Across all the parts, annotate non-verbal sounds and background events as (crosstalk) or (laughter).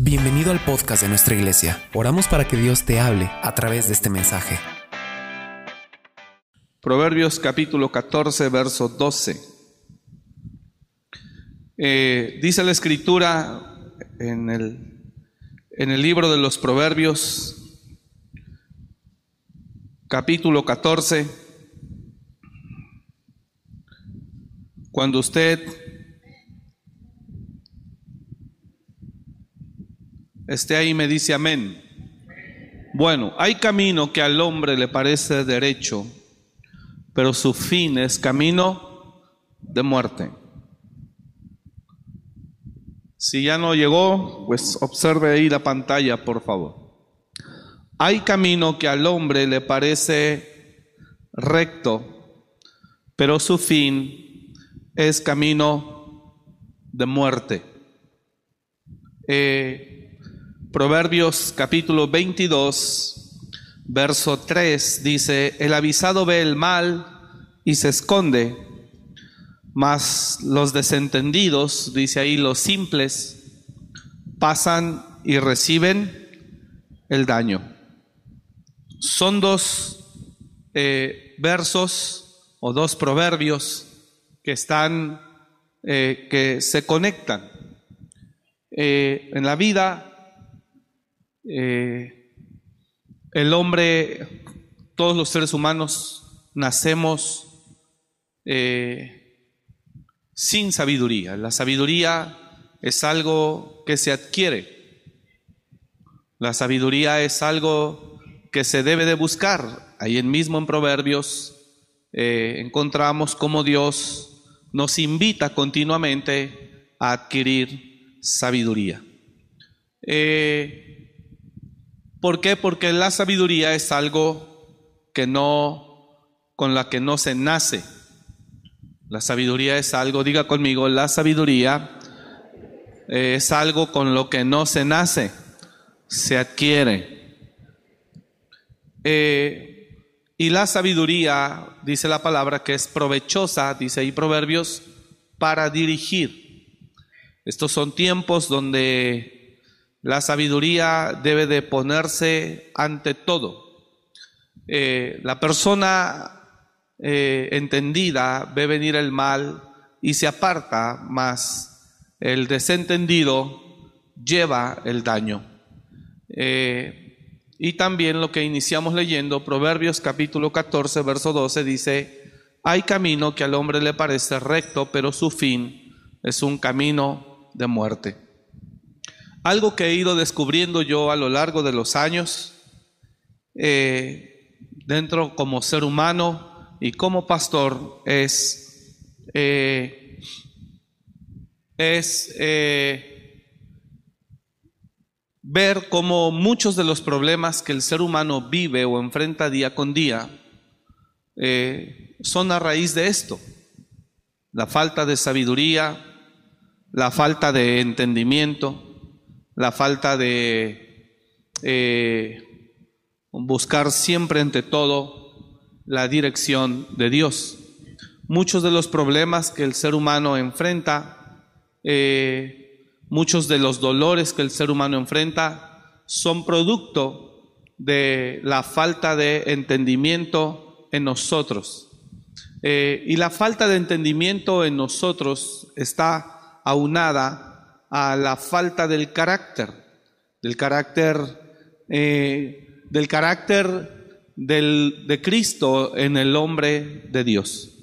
Bienvenido al podcast de nuestra iglesia. Oramos para que Dios te hable a través de este mensaje. Proverbios capítulo 14, verso 12. Eh, dice la escritura en el, en el libro de los Proverbios, capítulo 14, cuando usted esté ahí me dice amén. Bueno, hay camino que al hombre le parece derecho, pero su fin es camino de muerte. Si ya no llegó, pues observe ahí la pantalla, por favor. Hay camino que al hombre le parece recto, pero su fin es camino de muerte. Eh, Proverbios capítulo 22, verso 3 dice, el avisado ve el mal y se esconde, mas los desentendidos, dice ahí, los simples, pasan y reciben el daño. Son dos eh, versos o dos proverbios que están, eh, que se conectan. Eh, en la vida eh, el hombre, todos los seres humanos, nacemos eh, sin sabiduría. La sabiduría es algo que se adquiere. La sabiduría es algo que se debe de buscar. Ahí mismo en Proverbios eh, encontramos cómo Dios nos invita continuamente a adquirir sabiduría. ¿Por qué? Porque la sabiduría es algo que no, con la que no se nace. La sabiduría es algo, diga conmigo, la sabiduría es algo con lo que no se nace, se adquiere. Eh, y la sabiduría, dice la palabra, que es provechosa, dice ahí Proverbios, para dirigir. Estos son tiempos donde la sabiduría debe de ponerse ante todo. Eh, la persona eh, entendida ve venir el mal y se aparta, mas el desentendido lleva el daño. Eh, y también lo que iniciamos leyendo, Proverbios capítulo 14, verso 12, dice, hay camino que al hombre le parece recto, pero su fin es un camino de muerte. Algo que he ido descubriendo yo a lo largo de los años, eh, dentro como ser humano y como pastor, es, eh, es eh, ver cómo muchos de los problemas que el ser humano vive o enfrenta día con día son a raíz de esto. La falta de sabiduría, la falta de entendimiento, la falta de eh, buscar siempre ante todo la dirección de Dios. Muchos de los problemas que el ser humano enfrenta, eh, muchos de los dolores que el ser humano enfrenta, son producto de la falta de entendimiento en nosotros. Eh, y la falta de entendimiento en nosotros está aunada a la falta del carácter, del carácter, eh, del carácter del, de Cristo en el hombre de Dios.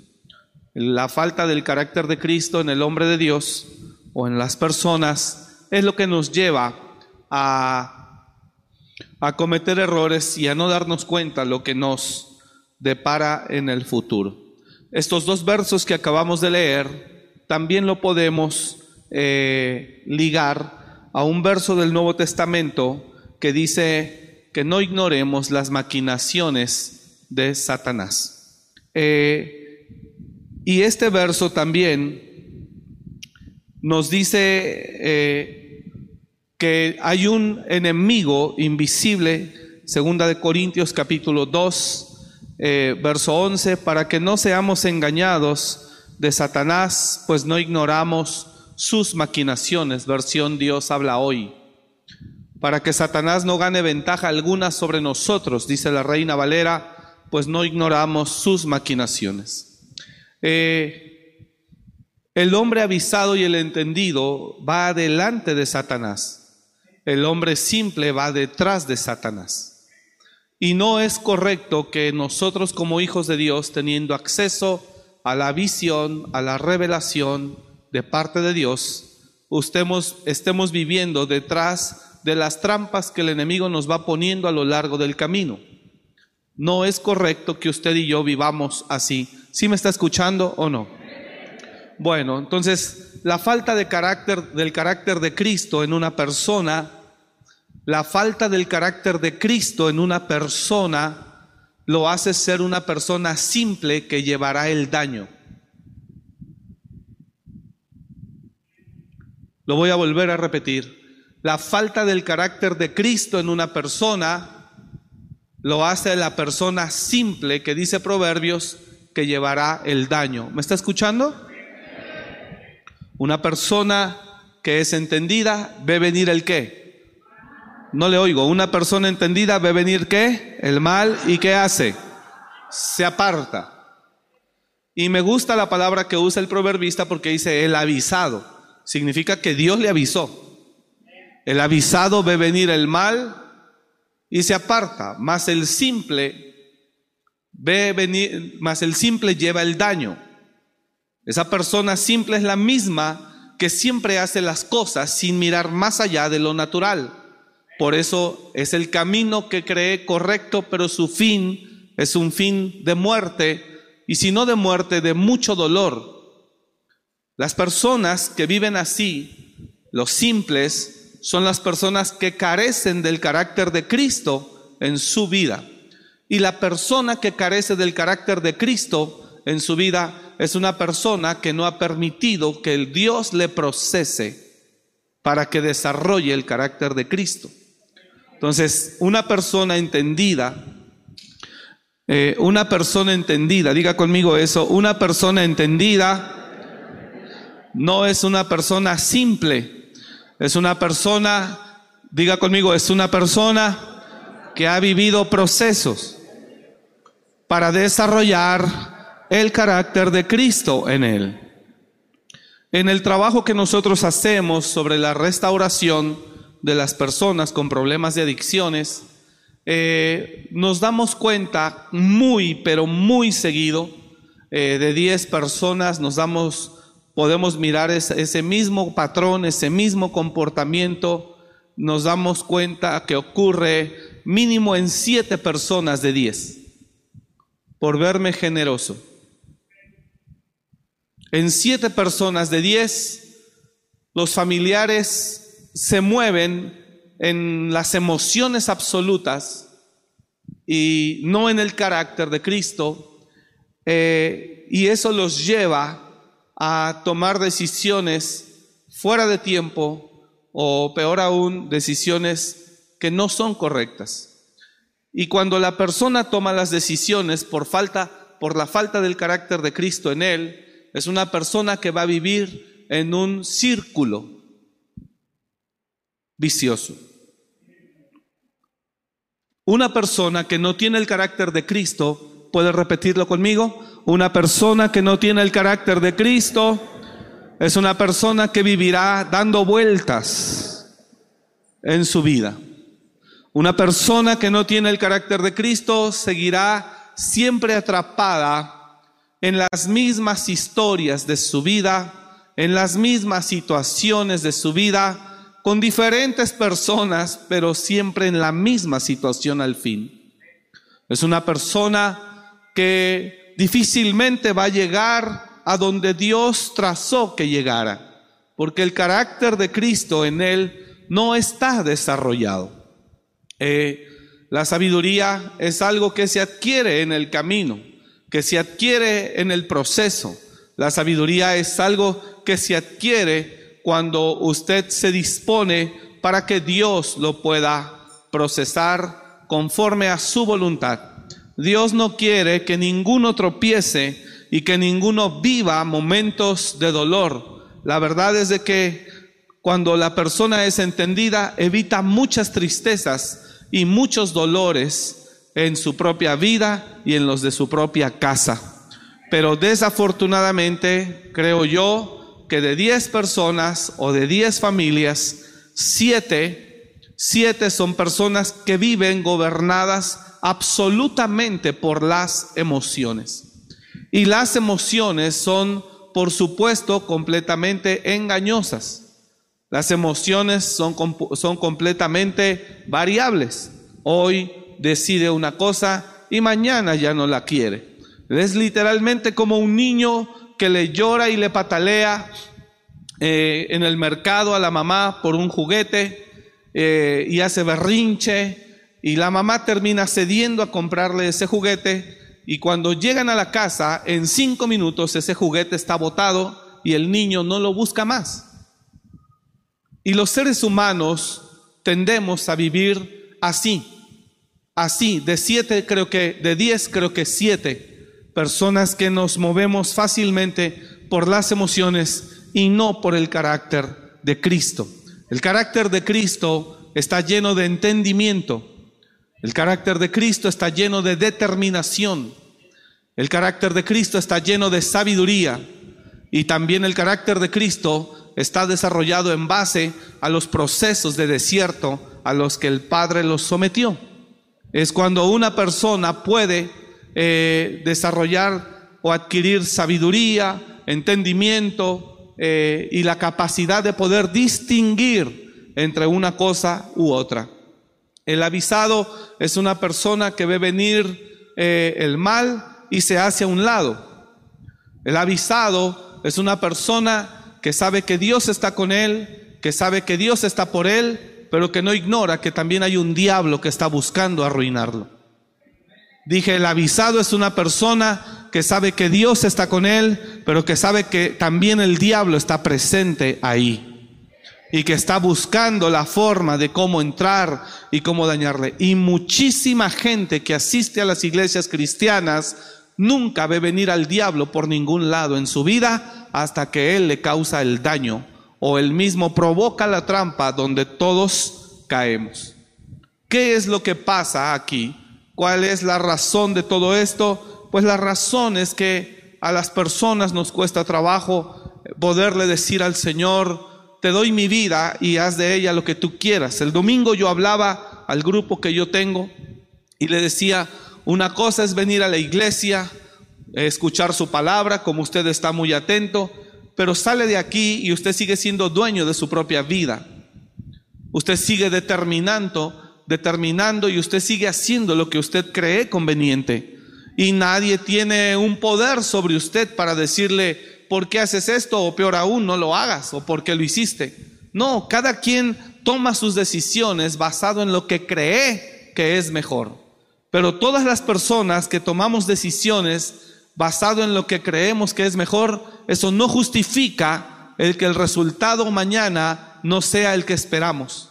La falta del carácter de Cristo en el hombre de Dios o en las personas es lo que nos lleva a, a cometer errores y a no darnos cuenta lo que nos depara en el futuro. Estos dos versos que acabamos de leer también lo podemos eh, ligar a un verso del Nuevo Testamento que dice que no ignoremos las maquinaciones de Satanás. Eh, y este verso también nos dice eh, que hay un enemigo invisible, segunda de Corintios capítulo 2, verso 11, para que no seamos engañados de Satanás, pues no ignoramos sus maquinaciones, versión Dios habla hoy. para que Satanás no gane ventaja alguna sobre nosotros, dice la reina Valera, pues no ignoramos sus maquinaciones. Eh, el hombre avisado y el entendido va adelante de Satanás. El hombre simple va detrás de Satanás. Y no es correcto que nosotros como hijos de Dios, teniendo acceso a la visión, a la revelación de parte de Dios, estemos, estemos viviendo detrás de las trampas que el enemigo nos va poniendo a lo largo del camino. No es correcto que usted y yo vivamos así. ¿Sí me está escuchando o no? Bueno, entonces la falta de carácter del carácter de Cristo en una persona, la falta del carácter de Cristo en una persona lo hace ser una persona simple que llevará el daño. Lo voy a volver a repetir. La falta del carácter de Cristo en una persona lo hace la persona simple que dice Proverbios que llevará el daño. ¿Me está escuchando? Una persona que es entendida ve venir el qué. No le oigo. Una persona entendida ve venir qué? El mal y qué hace? Se aparta. Y me gusta la palabra que usa el proverbista porque dice el avisado. Significa que Dios le avisó. El avisado ve venir el mal y se aparta, más el simple ve venir, más el simple lleva el daño. Esa persona simple es la misma que siempre hace las cosas sin mirar más allá de lo natural. Por eso es el camino que cree correcto, pero su fin es un fin de muerte, y si no de muerte, de mucho dolor. Las personas que viven así, los simples, son las personas que carecen del carácter de Cristo en su vida. Y la persona que carece del carácter de Cristo en su vida es una persona que no ha permitido que el Dios le procese para que desarrolle el carácter de Cristo. Entonces, una persona entendida, eh, una persona entendida, diga conmigo eso, una persona entendida no es una persona simple, es una persona, diga conmigo, es una persona que ha vivido procesos para desarrollar el carácter de Cristo en él. En el trabajo que nosotros hacemos sobre la restauración de las personas con problemas de adicciones, eh, nos damos cuenta muy, pero muy seguido, eh, de 10 personas nos damos podemos mirar ese, mismo patrón, ese mismo comportamiento, nos damos cuenta que ocurre mínimo en siete personas de diez, por verme generoso. En siete personas de diez, los familiares se mueven en las emociones absolutas y no en el carácter de Cristo, eh, y eso los lleva a tomar decisiones fuera de tiempo o peor aún, decisiones que no son correctas. Y cuando la persona toma las decisiones por falta, por la falta del carácter de Cristo en él, es una persona que va a vivir en un círculo vicioso. Una persona que no tiene el carácter de Cristo, ¿puede repetirlo conmigo? Una persona que no tiene el carácter de Cristo es una persona que vivirá dando vueltas en su vida. Una persona que no tiene el carácter de Cristo seguirá siempre atrapada en las mismas historias de su vida, en las mismas situaciones de su vida, con diferentes personas, pero siempre en la misma situación al fin. Es una persona que difícilmente va a llegar a donde Dios trazó que llegara, porque el carácter de Cristo en él no está desarrollado. Eh, la sabiduría es algo que se adquiere en el camino, que se adquiere en el proceso. La sabiduría es algo que se adquiere cuando usted se dispone para que Dios lo pueda procesar conforme a su voluntad. Dios no quiere que ninguno tropiece y que ninguno viva momentos de dolor. La verdad es de que cuando la persona es entendida, evita muchas tristezas y muchos dolores en su propia vida y en los de su propia casa. Pero desafortunadamente, creo yo, que de 10 personas o de 10 familias, 7, 7 son personas que viven gobernadas absolutamente por las emociones. Y las emociones son, por supuesto, completamente engañosas. Las emociones son, son completamente variables. Hoy decide una cosa y mañana ya no la quiere. Es literalmente como un niño que le llora y le patalea eh, en el mercado a la mamá por un juguete eh, y hace berrinche y la mamá termina cediendo a comprarle ese juguete y cuando llegan a la casa, en cinco minutos ese juguete está botado y el niño no lo busca más. Y los seres humanos tendemos a vivir así, así, de siete creo que, de diez creo que siete personas que nos movemos fácilmente por las emociones y no por el carácter de Cristo. El carácter de Cristo está lleno de entendimiento, el carácter de Cristo está lleno de determinación. El carácter de Cristo está lleno de sabiduría. Y también el carácter de Cristo está desarrollado en base a los procesos de desierto a los que el Padre los sometió. Es cuando una persona puede eh, desarrollar o adquirir sabiduría, entendimiento eh, y la capacidad de poder distinguir entre una cosa u otra. El avisado es una persona que ve venir eh, el mal y se hace a un lado. El avisado es una persona que sabe que Dios está con él, que sabe que Dios está por él, pero que no ignora que también hay un diablo que está buscando arruinarlo. Dije, el avisado es una persona que sabe que Dios está con él, pero que sabe que también el diablo está presente ahí y que está buscando la forma de cómo entrar y cómo dañarle. Y muchísima gente que asiste a las iglesias cristianas nunca ve venir al diablo por ningún lado en su vida hasta que él le causa el daño o él mismo provoca la trampa donde todos caemos. ¿Qué es lo que pasa aquí? ¿Cuál es la razón de todo esto? Pues la razón es que a las personas nos cuesta trabajo poderle decir al Señor, te doy mi vida y haz de ella lo que tú quieras. El domingo yo hablaba al grupo que yo tengo y le decía, una cosa es venir a la iglesia, escuchar su palabra, como usted está muy atento, pero sale de aquí y usted sigue siendo dueño de su propia vida. Usted sigue determinando, determinando y usted sigue haciendo lo que usted cree conveniente. Y nadie tiene un poder sobre usted para decirle, ¿por qué haces esto? O peor aún, no lo hagas, o por qué lo hiciste. No, cada quien toma sus decisiones basado en lo que cree que es mejor. Pero todas las personas que tomamos decisiones basado en lo que creemos que es mejor, eso no justifica el que el resultado mañana no sea el que esperamos.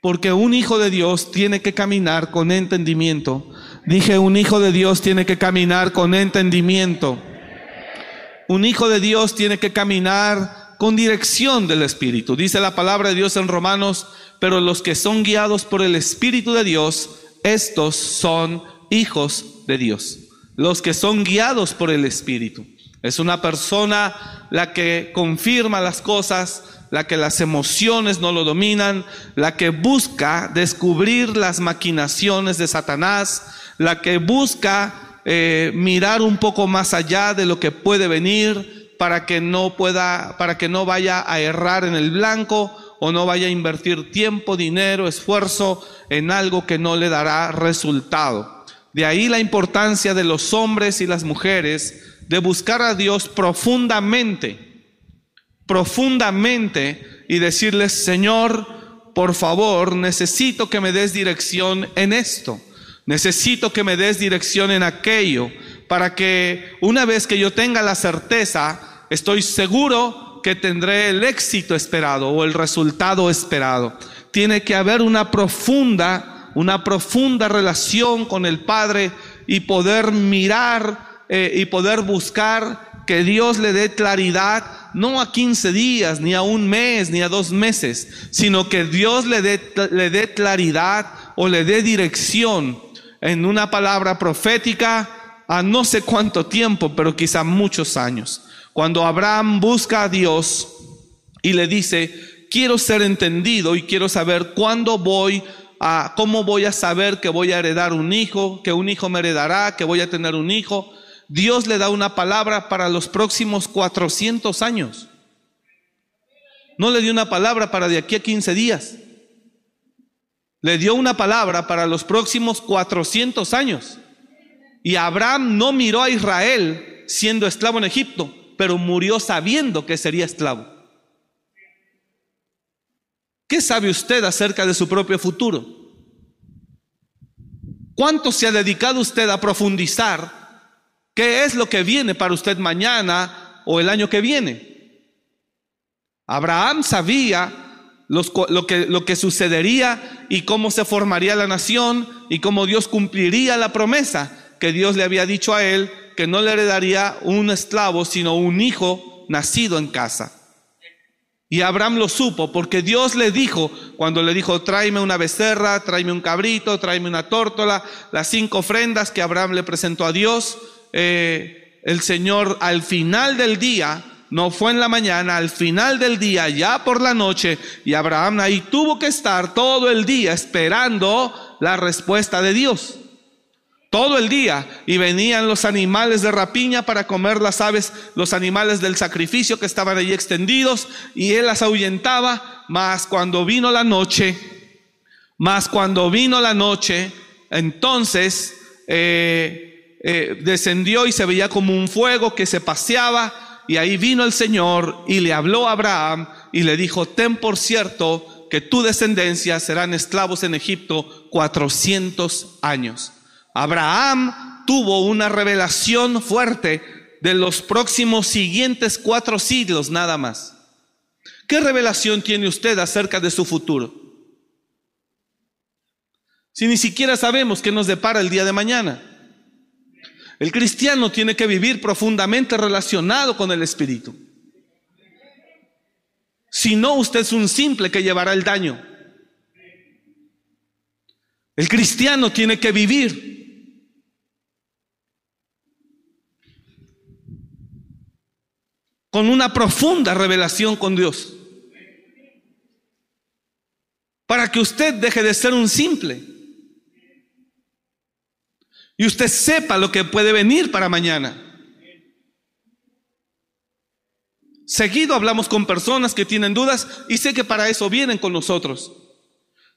Porque un hijo de Dios tiene que caminar con entendimiento. Dije, un hijo de Dios tiene que caminar con entendimiento. Un hijo de Dios tiene que caminar con dirección del Espíritu. Dice la palabra de Dios en Romanos, pero los que son guiados por el Espíritu de Dios, estos son hijos de Dios. Los que son guiados por el Espíritu. Es una persona la que confirma las cosas, la que las emociones no lo dominan, la que busca descubrir las maquinaciones de Satanás, la que busca eh, mirar un poco más allá de lo que puede venir para que no pueda, para que no vaya a errar en el blanco o no vaya a invertir tiempo, dinero, esfuerzo en algo que no le dará resultado. De ahí la importancia de los hombres y las mujeres de buscar a Dios profundamente, profundamente y decirles, Señor, por favor, necesito que me des dirección en esto. Necesito que me des dirección en aquello para que una vez que yo tenga la certeza, estoy seguro que tendré el éxito esperado o el resultado esperado. Tiene que haber una profunda, una profunda relación con el Padre y poder mirar eh, y poder buscar que Dios le dé claridad no a 15 días, ni a un mes, ni a dos meses, sino que Dios le dé, le dé claridad o le dé dirección en una palabra profética a no sé cuánto tiempo, pero quizá muchos años. Cuando Abraham busca a Dios y le dice, quiero ser entendido y quiero saber cuándo voy a, cómo voy a saber que voy a heredar un hijo, que un hijo me heredará, que voy a tener un hijo. Dios le da una palabra para los próximos 400 años. No le dio una palabra para de aquí a 15 días. Le dio una palabra para los próximos 400 años. Y Abraham no miró a Israel siendo esclavo en Egipto, pero murió sabiendo que sería esclavo. ¿Qué sabe usted acerca de su propio futuro? ¿Cuánto se ha dedicado usted a profundizar qué es lo que viene para usted mañana o el año que viene? Abraham sabía lo, que, lo que sucedería y cómo se formaría la nación y cómo Dios cumpliría la promesa que Dios le había dicho a él, que no le heredaría un esclavo, sino un hijo nacido en casa. Y Abraham lo supo porque Dios le dijo, cuando le dijo, tráeme una becerra, tráeme un cabrito, tráeme una tórtola, las cinco ofrendas que Abraham le presentó a Dios, eh, el Señor al final del día, no fue en la mañana, al final del día, ya por la noche, y Abraham ahí tuvo que estar todo el día esperando la respuesta de Dios. Todo el día y venían los animales de rapiña para comer las aves, los animales del sacrificio que estaban allí extendidos y él las ahuyentaba, mas cuando vino la noche, mas cuando vino la noche, entonces eh, eh, descendió y se veía como un fuego que se paseaba y ahí vino el Señor y le habló a Abraham y le dijo, ten por cierto que tu descendencia serán esclavos en Egipto cuatrocientos años. Abraham tuvo una revelación fuerte de los próximos siguientes cuatro siglos nada más. ¿Qué revelación tiene usted acerca de su futuro? Si ni siquiera sabemos qué nos depara el día de mañana. El cristiano tiene que vivir profundamente relacionado con el Espíritu. Si no, usted es un simple que llevará el daño. El cristiano tiene que vivir con una profunda revelación con Dios. Para que usted deje de ser un simple. Y usted sepa lo que puede venir para mañana. Seguido hablamos con personas que tienen dudas y sé que para eso vienen con nosotros.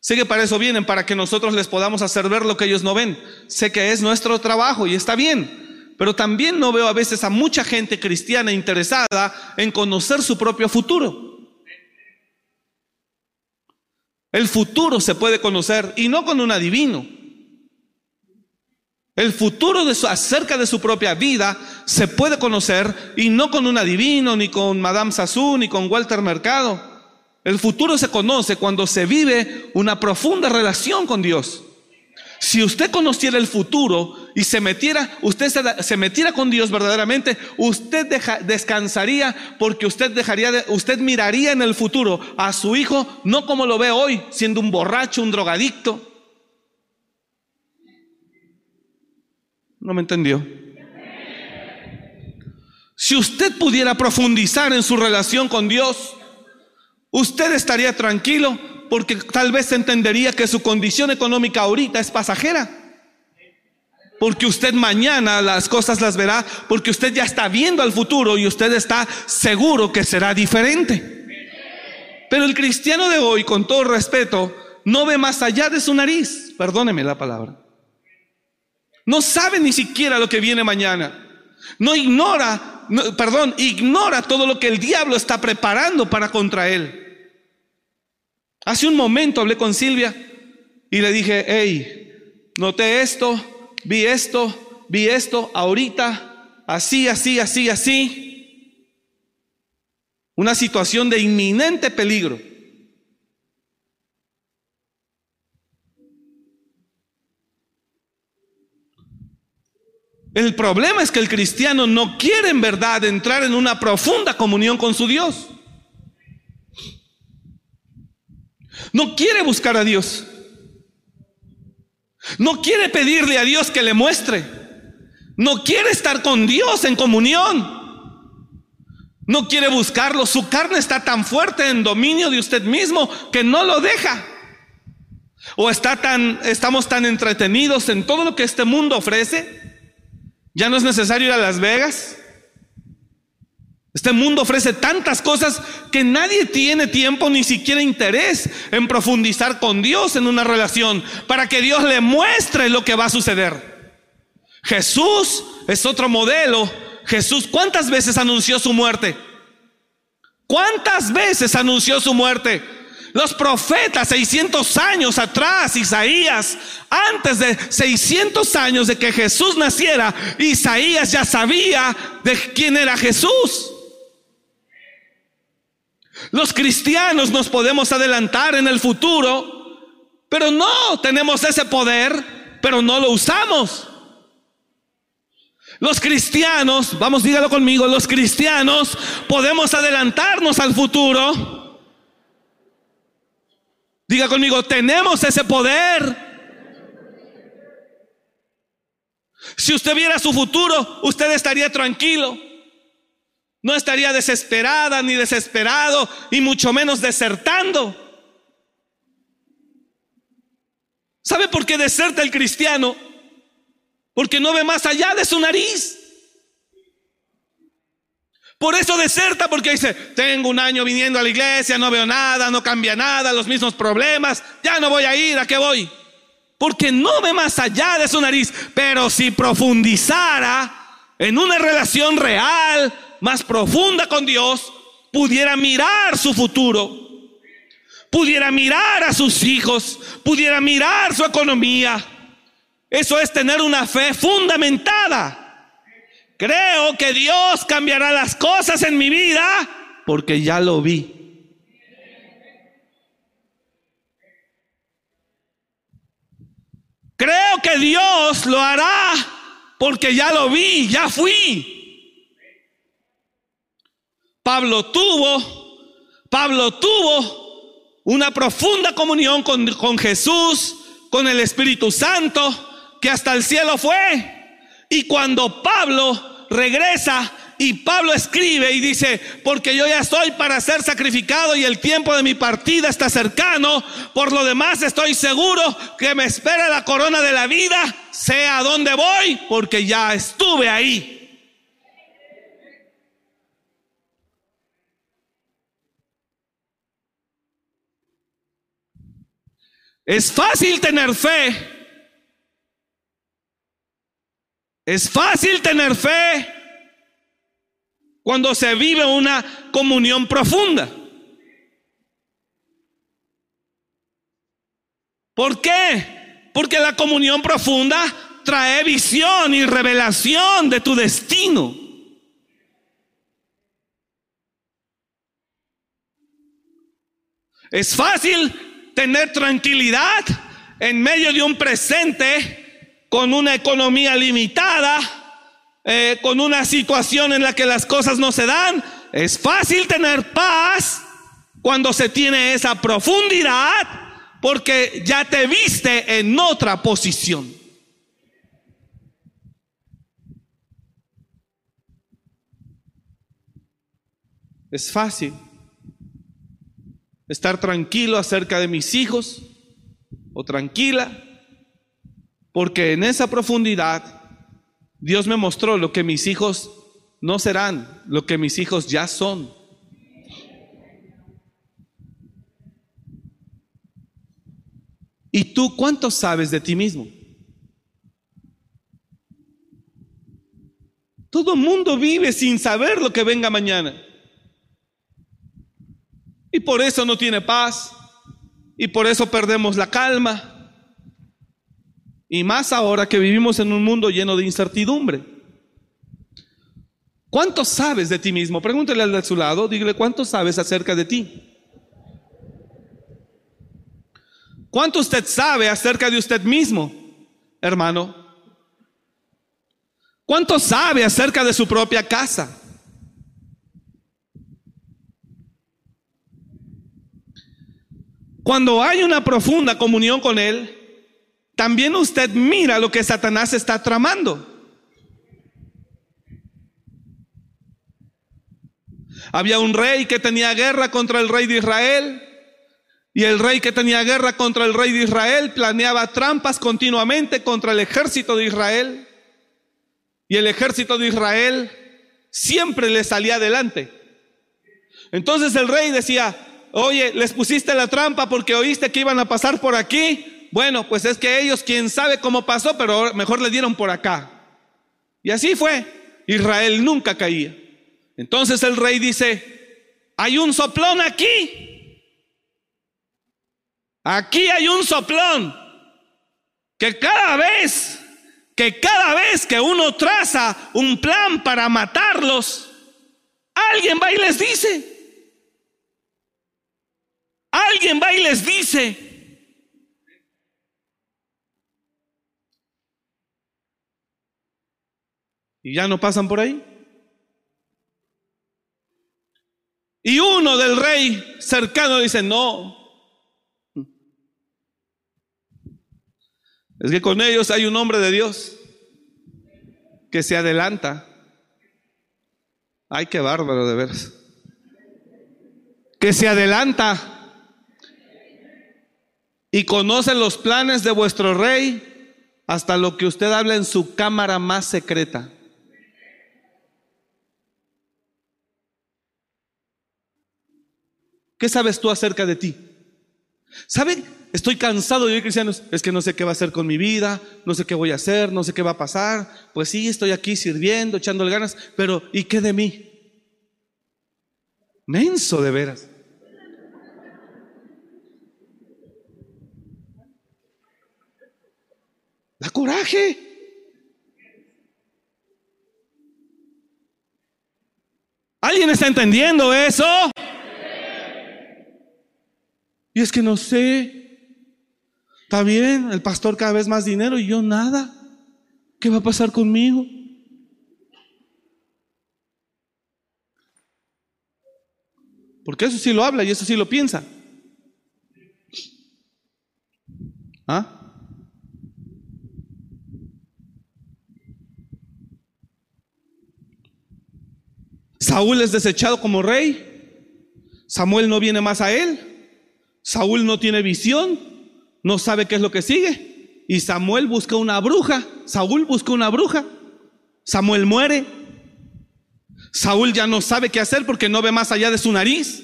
Sé que para eso vienen, para que nosotros les podamos hacer ver lo que ellos no ven. Sé que es nuestro trabajo y está bien. Pero también no veo a veces a mucha gente cristiana interesada en conocer su propio futuro. El futuro se puede conocer y no con un adivino. El futuro de acerca de su propia vida se puede conocer y no con un adivino, ni con Madame Sassou, ni con Walter Mercado. El futuro se conoce cuando se vive una profunda relación con Dios. Si usted conociera el futuro y se metiera, usted se, metiera con Dios verdaderamente, usted descansaría porque usted dejaría de, usted miraría en el futuro a su hijo no como lo ve hoy, siendo un borracho, un drogadicto. ¿No me entendió? Si usted pudiera profundizar en su relación con Dios, usted estaría tranquilo porque tal vez entendería que su condición económica ahorita es pasajera. Porque usted mañana las cosas las verá, porque usted ya está viendo al futuro y usted está seguro que será diferente. Pero el cristiano de hoy, con todo respeto, no ve más allá de su nariz, perdóneme la palabra. No sabe ni siquiera lo que viene mañana. No ignora, perdón, ignora todo lo que el diablo está preparando para contra él. Hace un momento hablé con Silvia y le dije, hey, noté esto, vi esto, vi esto, ahorita, así, así, así, así. Una situación de inminente peligro. El problema es que el cristiano no quiere en verdad entrar en una profunda comunión con su Dios. No quiere buscar a Dios. No quiere pedirle a Dios que le muestre. No quiere estar con Dios en comunión. No quiere buscarlo. Su carne está tan fuerte en dominio de usted mismo que no lo deja. O está tan, estamos tan entretenidos en todo lo que este mundo ofrece. Ya no es necesario ir a Las Vegas. Este mundo ofrece tantas cosas que nadie tiene tiempo ni siquiera interés en profundizar con Dios en una relación para que Dios le muestre lo que va a suceder. Jesús es otro modelo. Jesús, ¿cuántas veces anunció su muerte? ¿Cuántas veces anunció su muerte? Los profetas 600 años atrás, Isaías, antes de 600 años de que Jesús naciera, Isaías ya sabía de quién era Jesús. Los cristianos nos podemos adelantar en el futuro, pero no tenemos ese poder, pero no lo usamos. Los cristianos, vamos, dígalo conmigo, los cristianos podemos adelantarnos al futuro. Diga conmigo, tenemos ese poder. Si usted viera su futuro, usted estaría tranquilo. No estaría desesperada ni desesperado y mucho menos desertando. ¿Sabe por qué deserta el cristiano? Porque no ve más allá de su nariz. Por eso deserta, porque dice, tengo un año viniendo a la iglesia, no veo nada, no cambia nada, los mismos problemas, ya no voy a ir, ¿a qué voy? Porque no ve más allá de su nariz. Pero si profundizara en una relación real, más profunda con Dios, pudiera mirar su futuro, pudiera mirar a sus hijos, pudiera mirar su economía. Eso es tener una fe fundamentada. Creo que Dios cambiará las cosas en mi vida porque ya lo vi. Creo que Dios lo hará porque ya lo vi, ya fui. Pablo tuvo, Pablo tuvo una profunda comunión con, con Jesús, con el Espíritu Santo, que hasta el cielo fue. Y cuando Pablo regresa y Pablo escribe y dice, porque yo ya estoy para ser sacrificado y el tiempo de mi partida está cercano, por lo demás estoy seguro que me espera la corona de la vida, sea a dónde voy, porque ya estuve ahí. Es fácil tener fe. Es fácil tener fe cuando se vive una comunión profunda. ¿Por qué? Porque la comunión profunda trae visión y revelación de tu destino. Es fácil tener tranquilidad en medio de un presente con una economía limitada, eh, con una situación en la que las cosas no se dan. Es fácil tener paz cuando se tiene esa profundidad porque ya te viste en otra posición. Es fácil estar tranquilo acerca de mis hijos o tranquila, porque en esa profundidad Dios me mostró lo que mis hijos no serán, lo que mis hijos ya son. ¿Y tú cuánto sabes de ti mismo? Todo el mundo vive sin saber lo que venga mañana. Y por eso no tiene paz. Y por eso perdemos la calma. Y más ahora que vivimos en un mundo lleno de incertidumbre. ¿Cuánto sabes de ti mismo? Pregúntele al de su lado, dígale, ¿cuánto sabes acerca de ti? ¿Cuánto usted sabe acerca de usted mismo, hermano? ¿Cuánto sabe acerca de su propia casa? Cuando hay una profunda comunión con Él, también usted mira lo que Satanás está tramando. Había un rey que tenía guerra contra el rey de Israel y el rey que tenía guerra contra el rey de Israel planeaba trampas continuamente contra el ejército de Israel y el ejército de Israel siempre le salía adelante. Entonces el rey decía, oye, les pusiste la trampa porque oíste que iban a pasar por aquí. Bueno, pues es que ellos, quién sabe cómo pasó, pero mejor le dieron por acá. Y así fue. Israel nunca caía. Entonces el rey dice, hay un soplón aquí. Aquí hay un soplón que cada vez, que cada vez que uno traza un plan para matarlos, alguien va y les dice, Alguien va y les dice, y ya no pasan por ahí. Y uno del rey cercano dice, no. Es que con ellos hay un hombre de Dios que se adelanta. Ay, qué bárbaro de veras. Que se adelanta y conocen los planes de vuestro rey hasta lo que usted habla en su cámara más secreta. ¿Qué sabes tú acerca de ti? ¿Saben? Estoy cansado de oír cristianos, es que no sé qué va a hacer con mi vida, no sé qué voy a hacer, no sé qué va a pasar. Pues sí, estoy aquí sirviendo, echándole ganas, pero ¿y qué de mí? Menso de veras. Da coraje. ¿Alguien está entendiendo eso? Y es que no sé. Está bien, el pastor cada vez más dinero y yo nada. ¿Qué va a pasar conmigo? Porque eso sí lo habla y eso sí lo piensa. ¿Ah? Saúl es desechado como rey. Samuel no viene más a él. Saúl no tiene visión. No sabe qué es lo que sigue. Y Samuel busca una bruja. Saúl busca una bruja. Samuel muere. Saúl ya no sabe qué hacer porque no ve más allá de su nariz.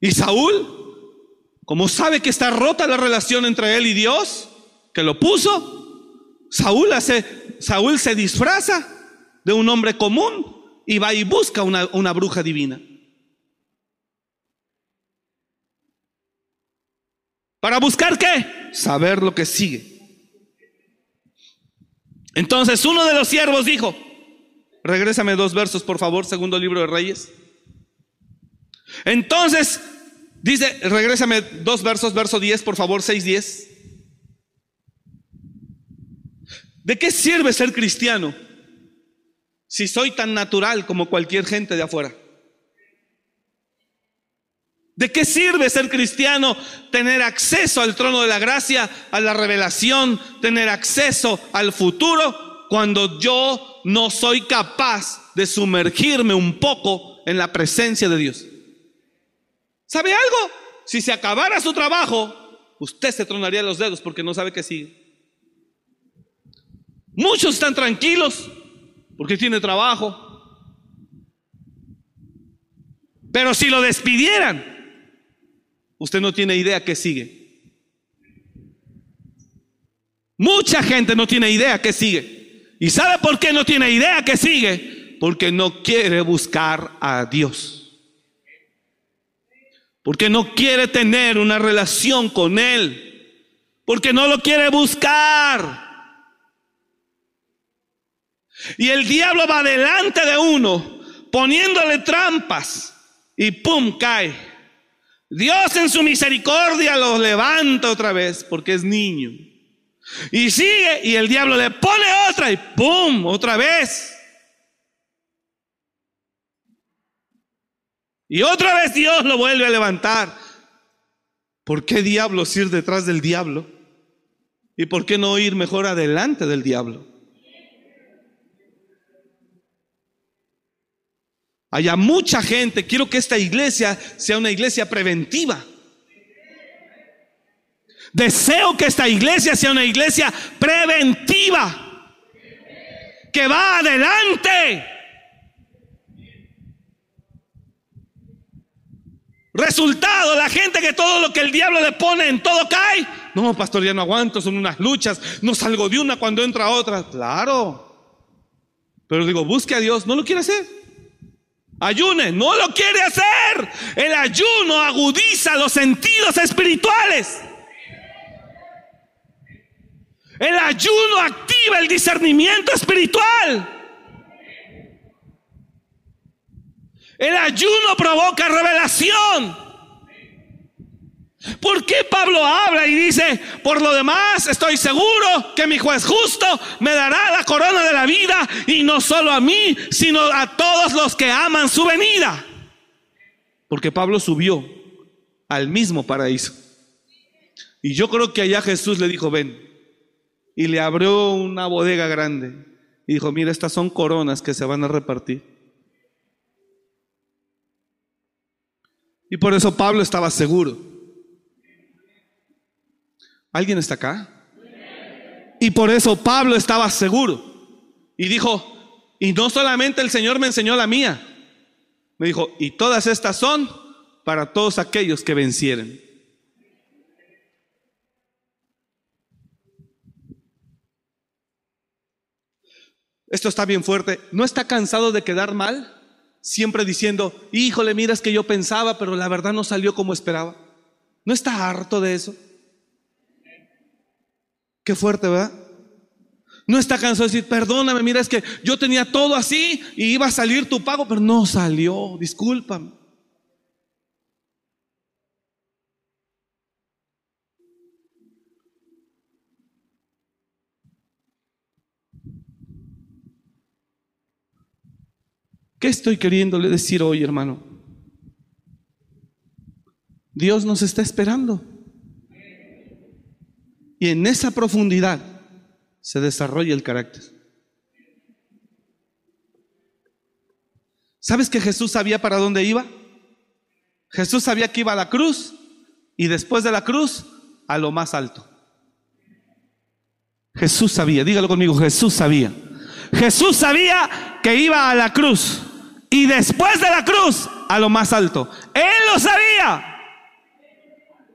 Y Saúl, como sabe que está rota la relación entre él y Dios, que lo puso, Saúl hace Saúl se disfraza de un hombre común y va y busca una, una bruja divina. ¿Para buscar qué? Saber lo que sigue. Entonces uno de los siervos dijo, regrésame dos versos por favor, segundo libro de Reyes. Entonces, dice, regrésame dos versos, verso 10 por favor, 6, 10. ¿De qué sirve ser cristiano si soy tan natural como cualquier gente de afuera? ¿De qué sirve ser cristiano? Tener acceso al trono de la gracia, a la revelación, tener acceso al futuro, cuando yo no soy capaz de sumergirme un poco en la presencia de Dios. ¿Sabe algo? Si se acabara su trabajo, usted se tronaría los dedos porque no sabe qué sigue. Muchos están tranquilos porque tiene trabajo. Pero si lo despidieran, usted no tiene idea qué sigue. Mucha gente no tiene idea qué sigue. ¿Y sabe por qué no tiene idea qué sigue? Porque no quiere buscar a Dios. Porque no quiere tener una relación con Él. Porque no lo quiere buscar. Y el diablo va delante de uno poniéndole trampas y ¡pum! cae. Dios en su misericordia lo levanta otra vez porque es niño. Y sigue y el diablo le pone otra y ¡pum! Otra vez. Y otra vez Dios lo vuelve a levantar. ¿Por qué diablos ir detrás del diablo? ¿Y por qué no ir mejor adelante del diablo? Haya mucha gente, quiero que esta iglesia sea una iglesia preventiva. Deseo que esta iglesia sea una iglesia preventiva, que va adelante. Resultado, la gente que todo lo que el diablo le pone en todo cae. No, pastor, ya no aguanto, son unas luchas, no salgo de una cuando entra otra. Claro. Pero digo, busque a Dios, no lo quiere hacer. Ayune, no lo quiere hacer. El ayuno agudiza los sentidos espirituales. El ayuno activa el discernimiento espiritual. El ayuno provoca revelación. ¿Por qué Pablo habla y dice, por lo demás estoy seguro que mi juez justo me dará la corona de la vida y no solo a mí, sino a todos los que aman su venida? Porque Pablo subió al mismo paraíso. Y yo creo que allá Jesús le dijo, ven, y le abrió una bodega grande y dijo, mira, estas son coronas que se van a repartir. Y por eso Pablo estaba seguro. ¿Alguien está acá? Y por eso Pablo estaba seguro. Y dijo, y no solamente el Señor me enseñó la mía, me dijo, y todas estas son para todos aquellos que vencieren. Esto está bien fuerte. ¿No está cansado de quedar mal? siempre diciendo, híjole, mira, es que yo pensaba, pero la verdad no salió como esperaba. ¿No está harto de eso? Qué fuerte, ¿verdad? No está cansado de decir, perdóname, mira, es que yo tenía todo así y iba a salir tu pago, pero no salió, discúlpame. ¿Qué estoy queriéndole decir hoy, hermano? Dios nos está esperando. Y en esa profundidad se desarrolla el carácter. ¿Sabes que Jesús sabía para dónde iba? Jesús sabía que iba a la cruz y después de la cruz a lo más alto. Jesús sabía, dígalo conmigo, Jesús sabía. Jesús sabía que iba a la cruz y después de la cruz a lo más alto. Él lo sabía.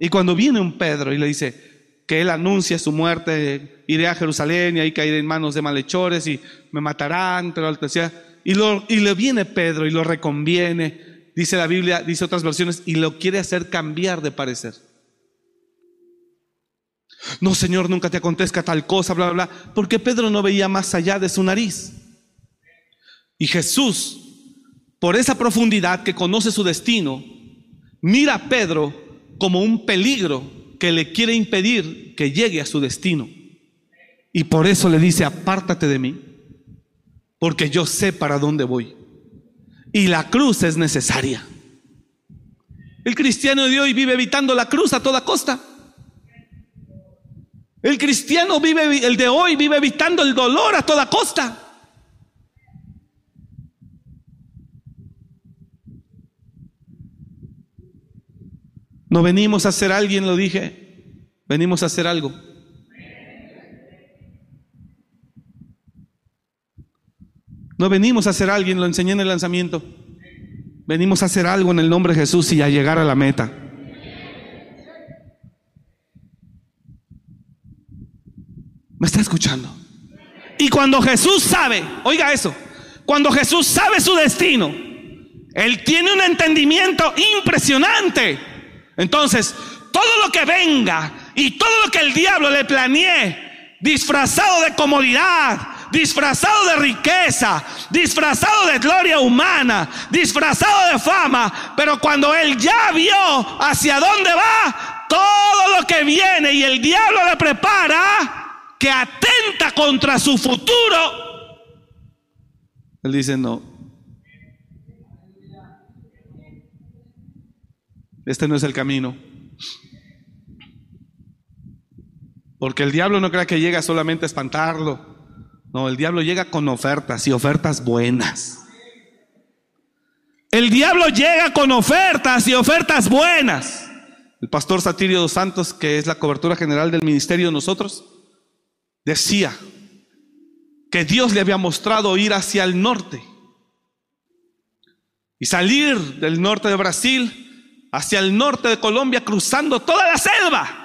Y cuando viene un Pedro y le dice que él anuncia su muerte, iré a Jerusalén y ahí caeré en manos de malhechores y me matarán, pero decía, y, lo, y le viene Pedro y lo reconviene, dice la Biblia, dice otras versiones, y lo quiere hacer cambiar de parecer. No, Señor, nunca te acontezca tal cosa, bla, bla, bla, porque Pedro no veía más allá de su nariz. Y Jesús por esa profundidad que conoce su destino, mira a Pedro como un peligro que le quiere impedir que llegue a su destino. Y por eso le dice, apártate de mí, porque yo sé para dónde voy. Y la cruz es necesaria. El cristiano de hoy vive evitando la cruz a toda costa. El cristiano vive, el de hoy vive evitando el dolor a toda costa. No venimos a ser alguien, lo dije, venimos a hacer algo. No venimos a ser alguien, lo enseñé en el lanzamiento. Venimos a hacer algo en el nombre de Jesús y a llegar a la meta. ¿Me está escuchando? Y cuando Jesús sabe, oiga eso, cuando Jesús sabe su destino, Él tiene un entendimiento impresionante entonces, todo lo que venga y todo lo que el diablo le planee, disfrazado de comodidad, disfrazado de riqueza, disfrazado de gloria humana, disfrazado de fama, pero cuando él ya vio hacia dónde va, todo lo que viene y el diablo le prepara, que atenta contra su futuro, él dice, no, este no es el camino. Porque el diablo no crea que llega solamente a espantarlo. No, el diablo llega con ofertas y ofertas buenas. El diablo llega con ofertas y ofertas buenas. El pastor Satirio dos Santos, que es la cobertura general del ministerio de nosotros, decía que Dios le había mostrado ir hacia el norte y salir del norte de Brasil hacia el norte de Colombia cruzando toda la selva.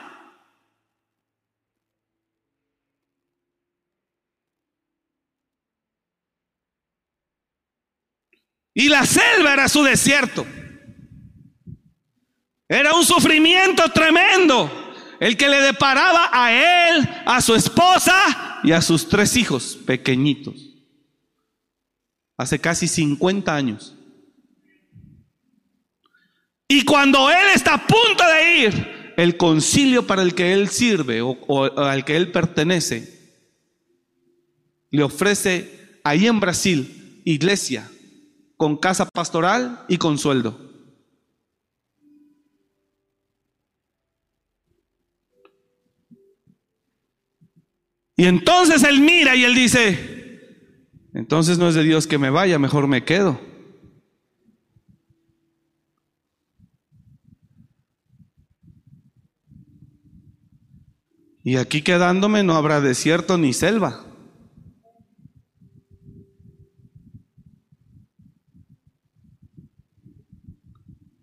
Y la selva era su desierto. Era un sufrimiento tremendo el que le deparaba a él, a su esposa y a sus tres hijos pequeñitos. Hace casi 50 años. Y cuando él está a punto de ir, el concilio para el que él sirve o, al que él pertenece, le ofrece ahí en Brasil iglesia con casa pastoral y con sueldo. Y entonces él mira y él dice, entonces no es de Dios que me vaya, mejor me quedo. Y aquí quedándome no habrá desierto ni selva.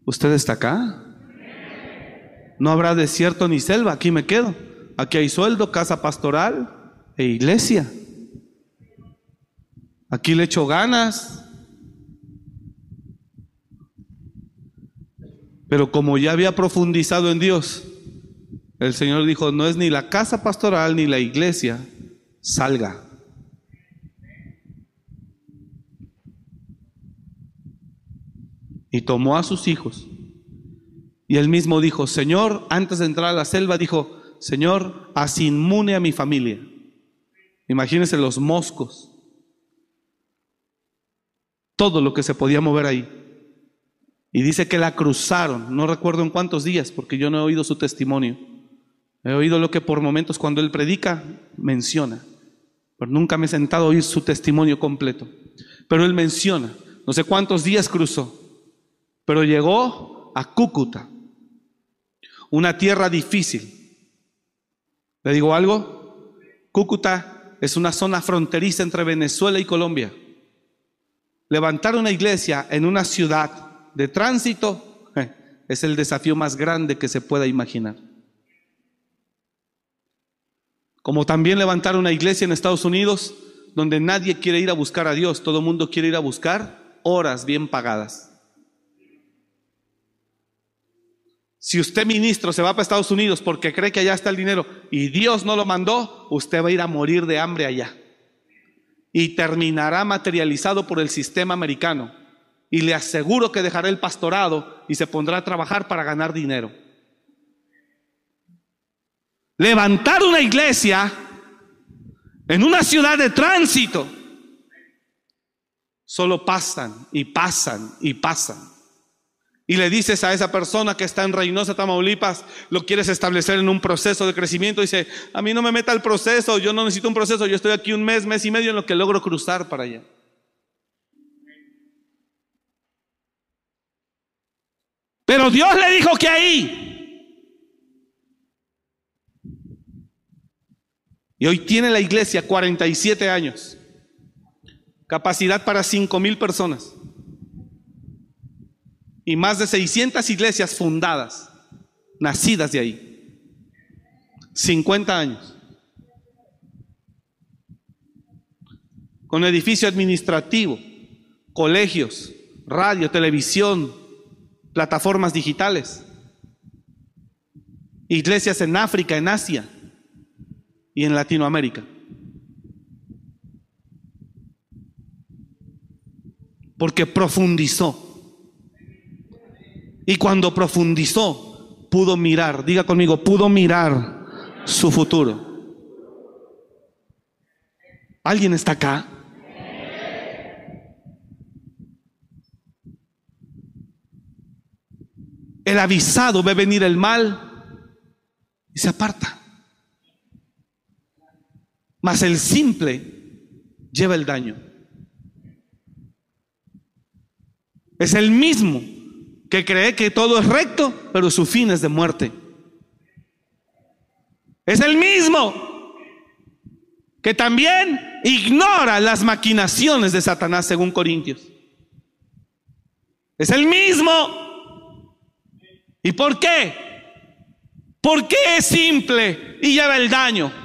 ¿Usted está acá? No habrá desierto ni selva, aquí me quedo. Aquí hay sueldo, casa pastoral e iglesia. Aquí le echo ganas. Pero como ya había profundizado en Dios, el Señor dijo, no es ni la casa pastoral ni la iglesia, salga. Y tomó a sus hijos. Y él mismo dijo, Señor, antes de entrar a la selva, dijo, Señor, haz inmune a mi familia. Imagínense los moscos. Todo lo que se podía mover ahí. Y dice que la cruzaron, no recuerdo en cuántos días, porque yo no he oído su testimonio. He oído lo que por momentos cuando él predica menciona, pero nunca me he sentado a oír su testimonio completo. Pero él menciona, no sé cuántos días cruzó, pero llegó a Cúcuta, una tierra difícil. ¿Le digo algo? Cúcuta es una zona fronteriza entre Venezuela y Colombia. Levantar una iglesia en una ciudad de tránsito es el desafío más grande que se pueda imaginar. Como también levantar una iglesia en Estados Unidos donde nadie quiere ir a buscar a Dios, todo el mundo quiere ir a buscar horas bien pagadas. Si usted ministro se va para Estados Unidos porque cree que allá está el dinero y Dios no lo mandó, usted va a ir a morir de hambre allá. Y terminará materializado por el sistema americano. Y le aseguro que dejará el pastorado y se pondrá a trabajar para ganar dinero. Levantar una iglesia en una ciudad de tránsito. Solo pasan y pasan y pasan y le dices a esa persona que está en Reynosa, Tamaulipas, lo quieres establecer en un proceso de crecimiento, dice, a mí no me meta el proceso, yo no necesito un proceso, yo estoy aquí un mes, mes y medio en lo que logro cruzar para allá. Pero Dios le dijo que ahí. Y hoy tiene la iglesia 47 años. Capacidad para 5 mil personas y más de 600 iglesias fundadas, nacidas de ahí. 50 años. Con edificio administrativo, colegios, radio, televisión, plataformas digitales, iglesias en África, en Asia y en Latinoamérica. Porque profundizó y cuando profundizó, pudo mirar, diga conmigo, pudo mirar su futuro. ¿Alguien está acá? El avisado ve venir el mal y se aparta. Mas el simple lleva el daño. Es el mismo que cree que todo es recto, pero su fin es de muerte. Es el mismo que también ignora las maquinaciones de Satanás según Corintios. Es el mismo. ¿Y por qué? ¿Por qué es simple y lleva el daño?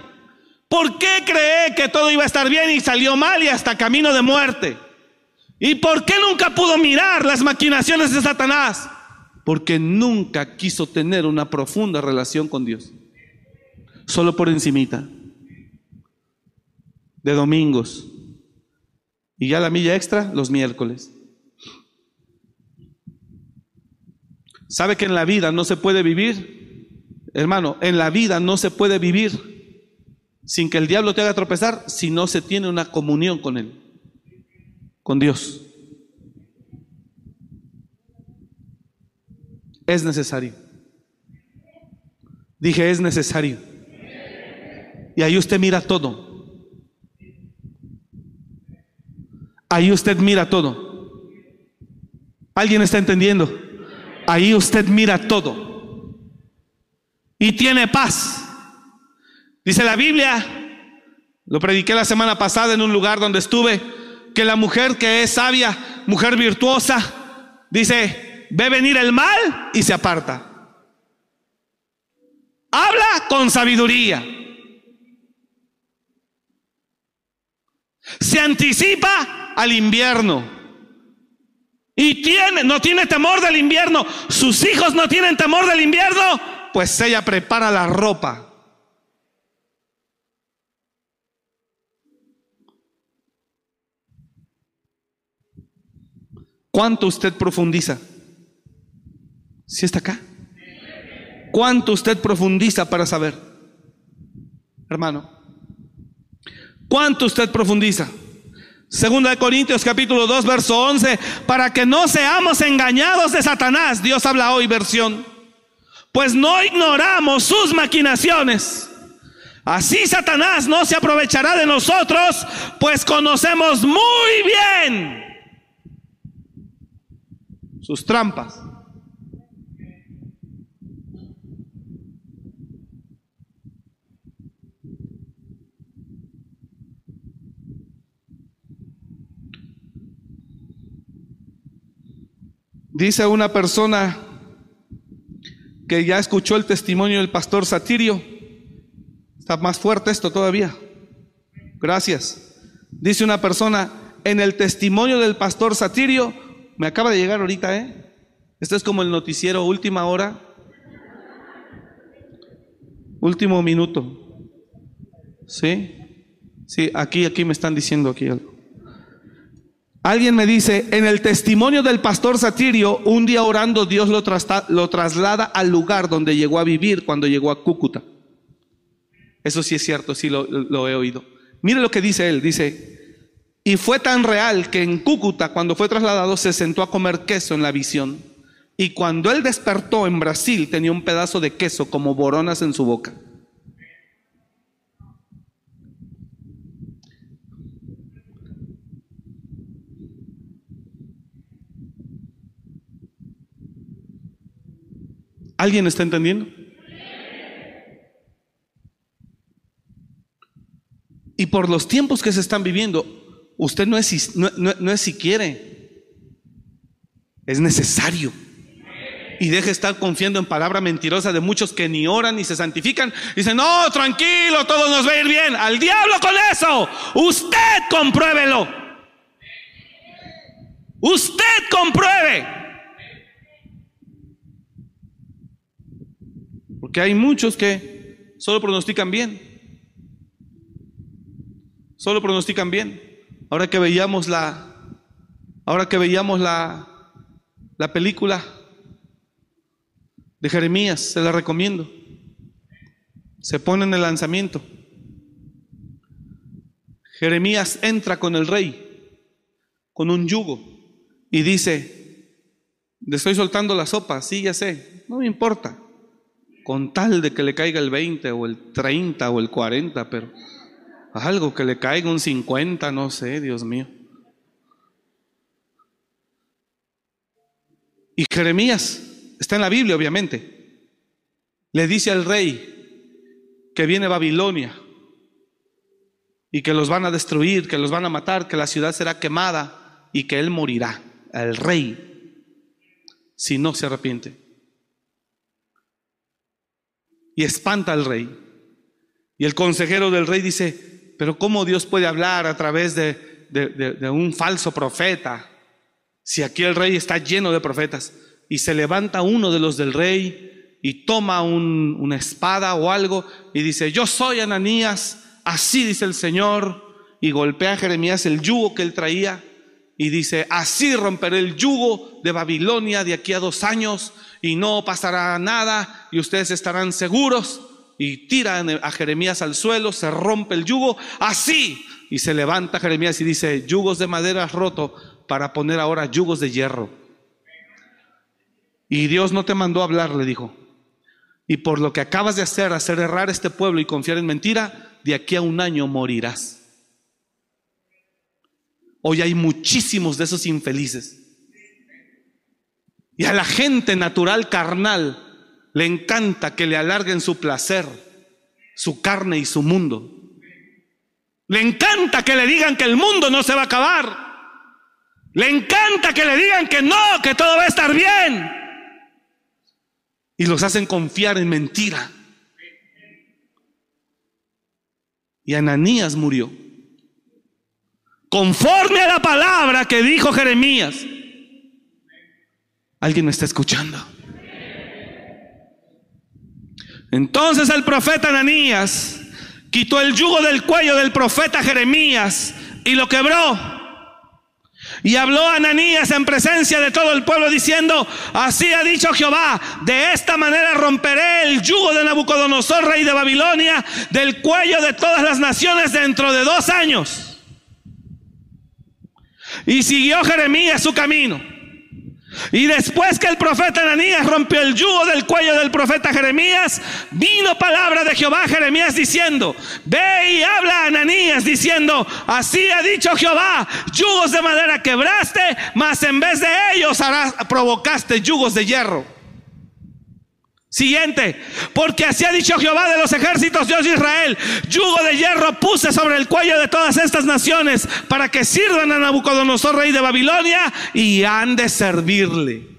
¿Por qué cree que todo iba a estar bien y salió mal y hasta camino de muerte? ¿Y por qué nunca pudo mirar las maquinaciones de Satanás? Porque nunca quiso tener una profunda relación con Dios. Solo por encimita. De domingos. Y ya la milla extra los miércoles. ¿Sabe que en la vida no se puede vivir? Hermano, en la vida no se puede vivir sin que el diablo te haga tropezar si no se tiene una comunión con él con Dios. Es necesario. Dije, es necesario. Y ahí usted mira todo. Ahí usted mira todo. ¿Alguien está entendiendo? Ahí usted mira todo. Y tiene paz. Dice la Biblia, lo prediqué la semana pasada en un lugar donde estuve que la mujer que es sabia, mujer virtuosa, dice, ve venir el mal y se aparta. Habla con sabiduría. Se anticipa al invierno. Y tiene, no tiene temor del invierno. Sus hijos no tienen temor del invierno. Pues ella prepara la ropa ¿Cuánto usted profundiza? ¿Si está acá? ¿Cuánto usted profundiza para saber? Hermano. ¿Cuánto usted profundiza? Segunda de Corintios capítulo 2 verso 11, para que no seamos engañados de Satanás. Dios habla hoy versión. Pues no ignoramos sus maquinaciones. Así Satanás no se aprovechará de nosotros, pues conocemos muy bien sus trampas. Dice una persona que ya escuchó el testimonio del pastor Satirio. Está más fuerte esto todavía. Gracias. Dice una persona, en el testimonio del pastor Satirio me acaba de llegar ahorita, ¿eh? Esto es como el noticiero última hora. Último minuto. ¿Sí? Sí, aquí, aquí me están diciendo aquí algo. Alguien me dice, en el testimonio del pastor Satirio, un día orando Dios lo, traslada al lugar donde llegó a vivir cuando llegó a Cúcuta. Eso sí es cierto, sí lo he oído. Mire lo que dice él, dice, y fue tan real que en Cúcuta, cuando fue trasladado, se sentó a comer queso en la visión. Y cuando él despertó en Brasil, tenía un pedazo de queso como boronas en su boca. ¿Alguien está entendiendo? Y por los tiempos que se están viviendo, Usted no es, no, es si quiere, es necesario. Y deje estar confiando en palabra mentirosa de muchos que ni oran ni se santifican. Dicen, no, tranquilo, todo nos va a ir bien. Al diablo con eso. Usted compruébelo. Usted compruebe. Porque hay muchos que solo pronostican bien. Solo pronostican bien. Ahora que veíamos la, ahora que veíamos la, la película de Jeremías, se la recomiendo. Se pone en el lanzamiento. Jeremías entra con el rey, con un yugo, y dice, le estoy soltando la sopa, sí, ya sé, no me importa, con tal de que le caiga el 20 o el 30 o el 40, pero algo que le caiga un 50, no sé, Dios mío. Y Jeremías, está en la Biblia obviamente, le dice al rey que viene Babilonia y que los van a destruir, que los van a matar, que la ciudad será quemada y que él morirá, el rey, si no se arrepiente. Y espanta al rey. Y el consejero del rey dice, pero ¿cómo Dios puede hablar a través de, un falso profeta? Si aquí el rey está lleno de profetas. Y se levanta uno de los del rey y toma un, una espada o algo y dice, yo soy Ananías Así dice el Señor. Y golpea a Jeremías el yugo que él traía. Y dice, así romperé el yugo de Babilonia de aquí a dos años y no pasará nada y ustedes estarán seguros. Y tira a Jeremías al suelo, se rompe el yugo, así. Y se levanta Jeremías y dice, yugos de madera roto para poner ahora yugos de hierro. Y Dios no te mandó a hablar, le dijo. Y por lo que acabas de hacer, hacer errar este pueblo y confiar en mentira, de aquí a un año morirás. Hoy hay muchísimos de esos infelices. Y a la gente natural carnal le encanta que le alarguen su placer, su carne y su mundo. Le encanta que le digan que el mundo no se va a acabar. Le encanta que le digan que no, que todo va a estar bien. Y los hacen confiar en mentira. Y Ananías murió. Conforme a la palabra que dijo Jeremías. ¿Alguien me está escuchando? Entonces el profeta Ananías quitó el yugo del cuello del profeta Jeremías y lo quebró y habló Ananías en presencia de todo el pueblo diciendo, así ha dicho Jehová, de esta manera romperé el yugo de Nabucodonosor, rey de Babilonia, del cuello de todas las naciones dentro de dos años. Y siguió Jeremías su camino. Y después que el profeta Ananías rompió el yugo del cuello del profeta Jeremías, vino palabra de Jehová a Jeremías diciendo, ve y habla a Ananías diciendo, así ha dicho Jehová, yugos de madera quebraste, mas en vez de ellos harás, provocaste yugos de hierro. Siguiente, porque así ha dicho Jehová de los ejércitos, Dios de Israel, yugo de hierro puse sobre el cuello de todas estas naciones para que sirvan a Nabucodonosor, rey de Babilonia, y han de servirle.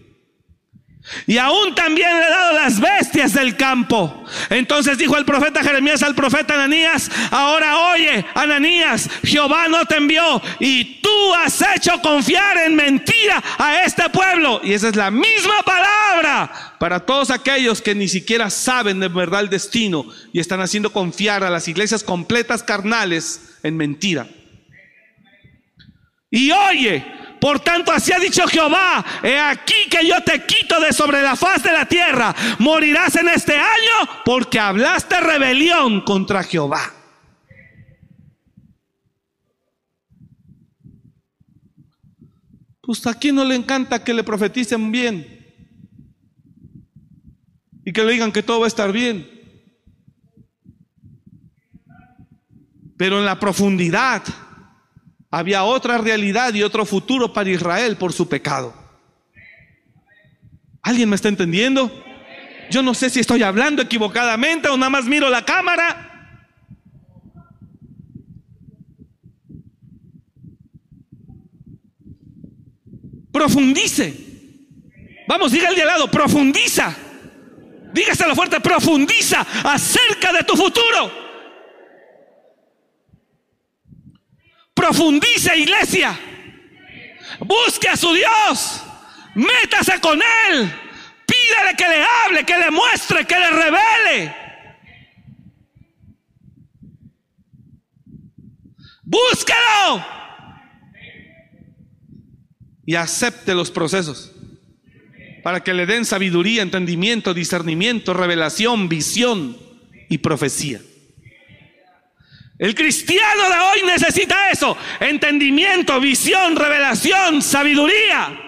Y aún también le he dado las bestias del campo. Entonces dijo el profeta Jeremías al profeta Ananías, ahora oye, Ananías, Jehová no te envió y tú has hecho confiar en mentira a este pueblo. Y esa es la misma palabra para todos aquellos que ni siquiera saben de verdad el destino y están haciendo confiar a las iglesias completas carnales en mentira. Y oye, por tanto, así ha dicho Jehová, he aquí que yo te quito de sobre la faz de la tierra. Morirás en este año porque hablaste rebelión contra Jehová. Pues a quién no le encanta que le profeticen bien y que le digan que todo va a estar bien. Pero en la profundidad había otra realidad y otro futuro para Israel por su pecado. ¿Alguien me está entendiendo? Yo no sé si estoy hablando equivocadamente o nada más miro la cámara. Profundice. Vamos, diga al de al lado, profundiza. Dígaselo fuerte, profundiza acerca de tu futuro. Profundice, iglesia. Busque a su Dios. Métase con Él. Pídale que le hable, que le muestre, que le revele. Búsquelo. Y acepte los procesos para que le den sabiduría, entendimiento, discernimiento, revelación, visión y profecía. El cristiano de hoy necesita eso. Entendimiento, visión, revelación, sabiduría.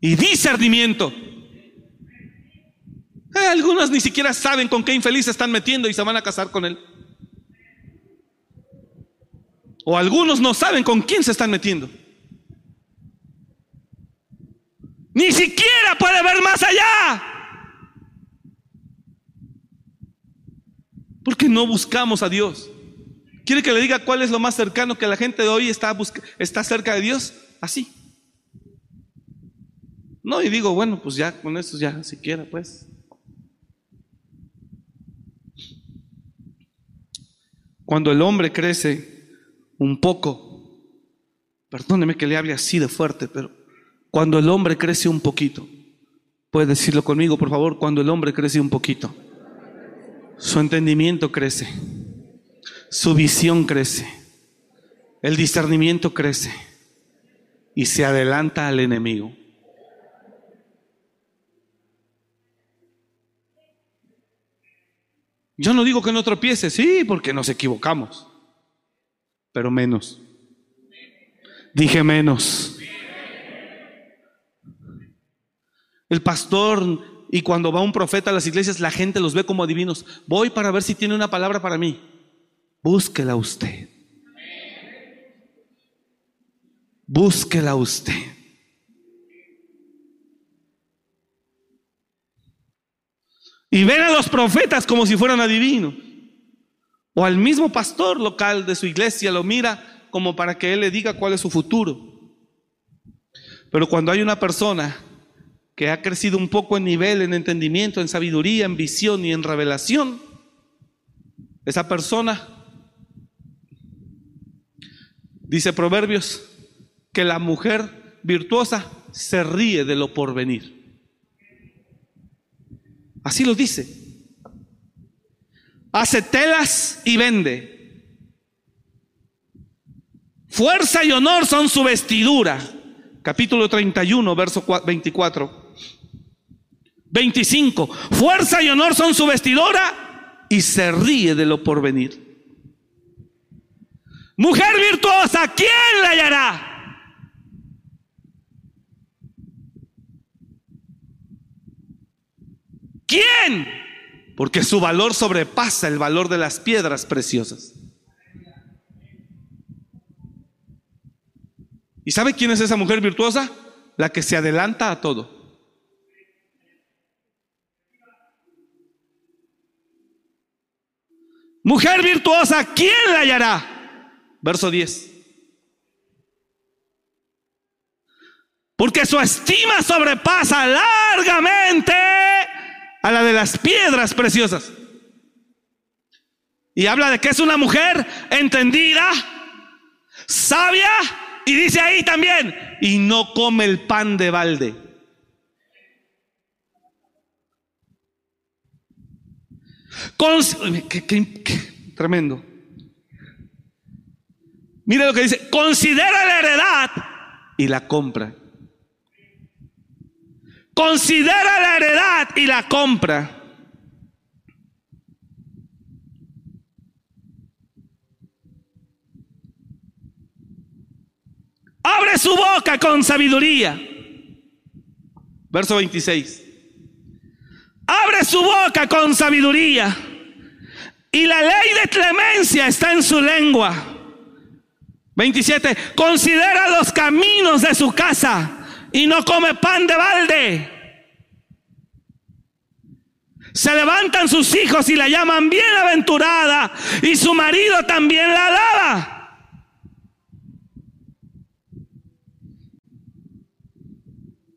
Y discernimiento. Eh, algunos ni siquiera saben con qué infeliz se están metiendo y se van a casar con él. O algunos no saben con quién se están metiendo. Ni siquiera puede ver más allá. Porque no buscamos a Dios. ¿Quiere que le diga cuál es lo más cercano que la gente de hoy está, está cerca de Dios? Así. No, y digo, bueno, pues ya con eso ya siquiera, pues. Cuando el hombre crece un poco, perdóneme que le hable así de fuerte, pero cuando el hombre crece un poquito, puede decirlo conmigo, por favor, cuando el hombre crece un poquito su entendimiento crece, su visión crece, el discernimiento crece y se adelanta al enemigo. Yo no digo que no tropiece, sí, porque nos equivocamos, pero menos. Dije menos. El pastor y cuando va un profeta a las iglesias, la gente los ve como adivinos. Voy para ver si tiene una palabra para mí. Búsquela usted. Búsquela usted. Y ven a los profetas como si fueran adivinos. O al mismo pastor local de su iglesia lo mira como para que él le diga cuál es su futuro. Pero cuando hay una persona que ha crecido un poco en nivel, en entendimiento, en sabiduría, en visión y en revelación, esa persona, dice Proverbios, que la mujer virtuosa se ríe de lo porvenir. Así lo dice. Hace telas y vende. Fuerza y honor son su vestidura. Capítulo 31, verso 24. 25. Fuerza y honor son su vestidora y se ríe de lo porvenir. Mujer virtuosa, ¿quién la hallará? ¿Quién? Porque su valor sobrepasa el valor de las piedras preciosas. ¿Y sabe quién es esa mujer virtuosa? La que se adelanta a todo. Mujer virtuosa, ¿quién la hallará? Verso 10. Porque su estima sobrepasa largamente a la de las piedras preciosas. Y habla de que es una mujer entendida, sabia, y dice ahí también, y no come el pan de balde. Tremendo. Mire lo que dice, considera la heredad y la compra. Considera la heredad y la compra. Abre su boca con sabiduría. Verso 26. Su boca con sabiduría. Y la ley de clemencia está en su lengua. 27. Considera los caminos de su casa y no come pan de balde. Se levantan sus hijos y la llaman bienaventurada y su marido también la alaba.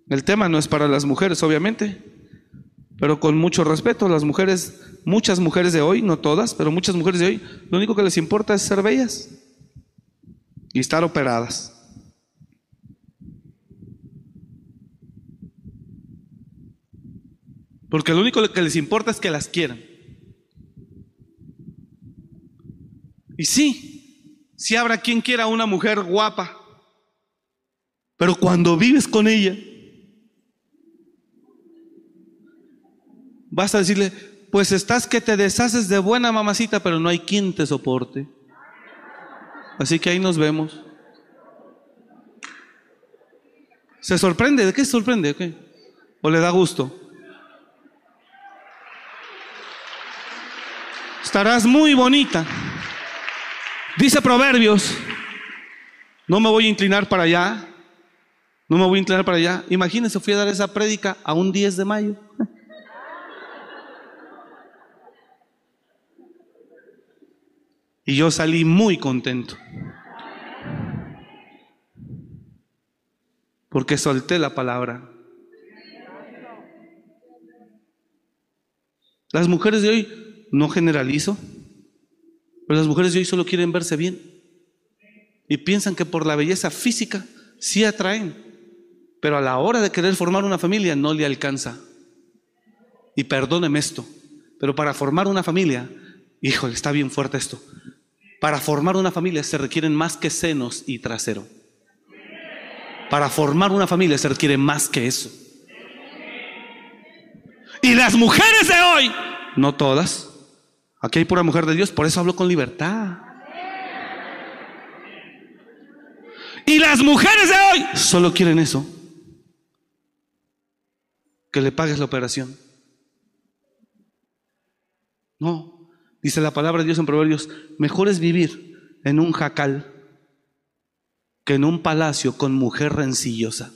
El tema no es para las mujeres, obviamente. Pero con mucho respeto, las mujeres, muchas mujeres de hoy, no todas, pero muchas mujeres de hoy, lo único que les importa es ser bellas y estar operadas. Porque lo único que les importa es que las quieran. Y sí, si habrá quien quiera una mujer guapa, pero cuando vives con ella, vas a decirle, pues estás que te deshaces de buena mamacita, pero no hay quien te soporte. Así que ahí nos vemos. ¿Se sorprende? ¿De qué se sorprende? ¿O le da gusto? Estarás muy bonita. Dice Proverbios, no me voy a inclinar para allá, no me voy a inclinar para allá. Imagínense, fui a dar esa prédica a un 10 de mayo. Y yo salí muy contento. Porque solté la palabra. Las mujeres de hoy, no generalizo, pero las mujeres de hoy solo quieren verse bien. Y piensan que por la belleza física sí atraen, pero a la hora de querer formar una familia no le alcanza. Y perdóneme esto, pero para formar una familia, híjole, está bien fuerte esto. Para formar una familia se requieren más que senos y trasero. Para formar una familia se requiere más que eso. Y las mujeres de hoy, no todas, aquí hay pura mujer de Dios, por eso hablo con libertad. Y las mujeres de hoy solo quieren eso, que le pagues la operación. No, dice la palabra de Dios en Proverbios, mejor es vivir en un jacal que en un palacio con mujer rencillosa.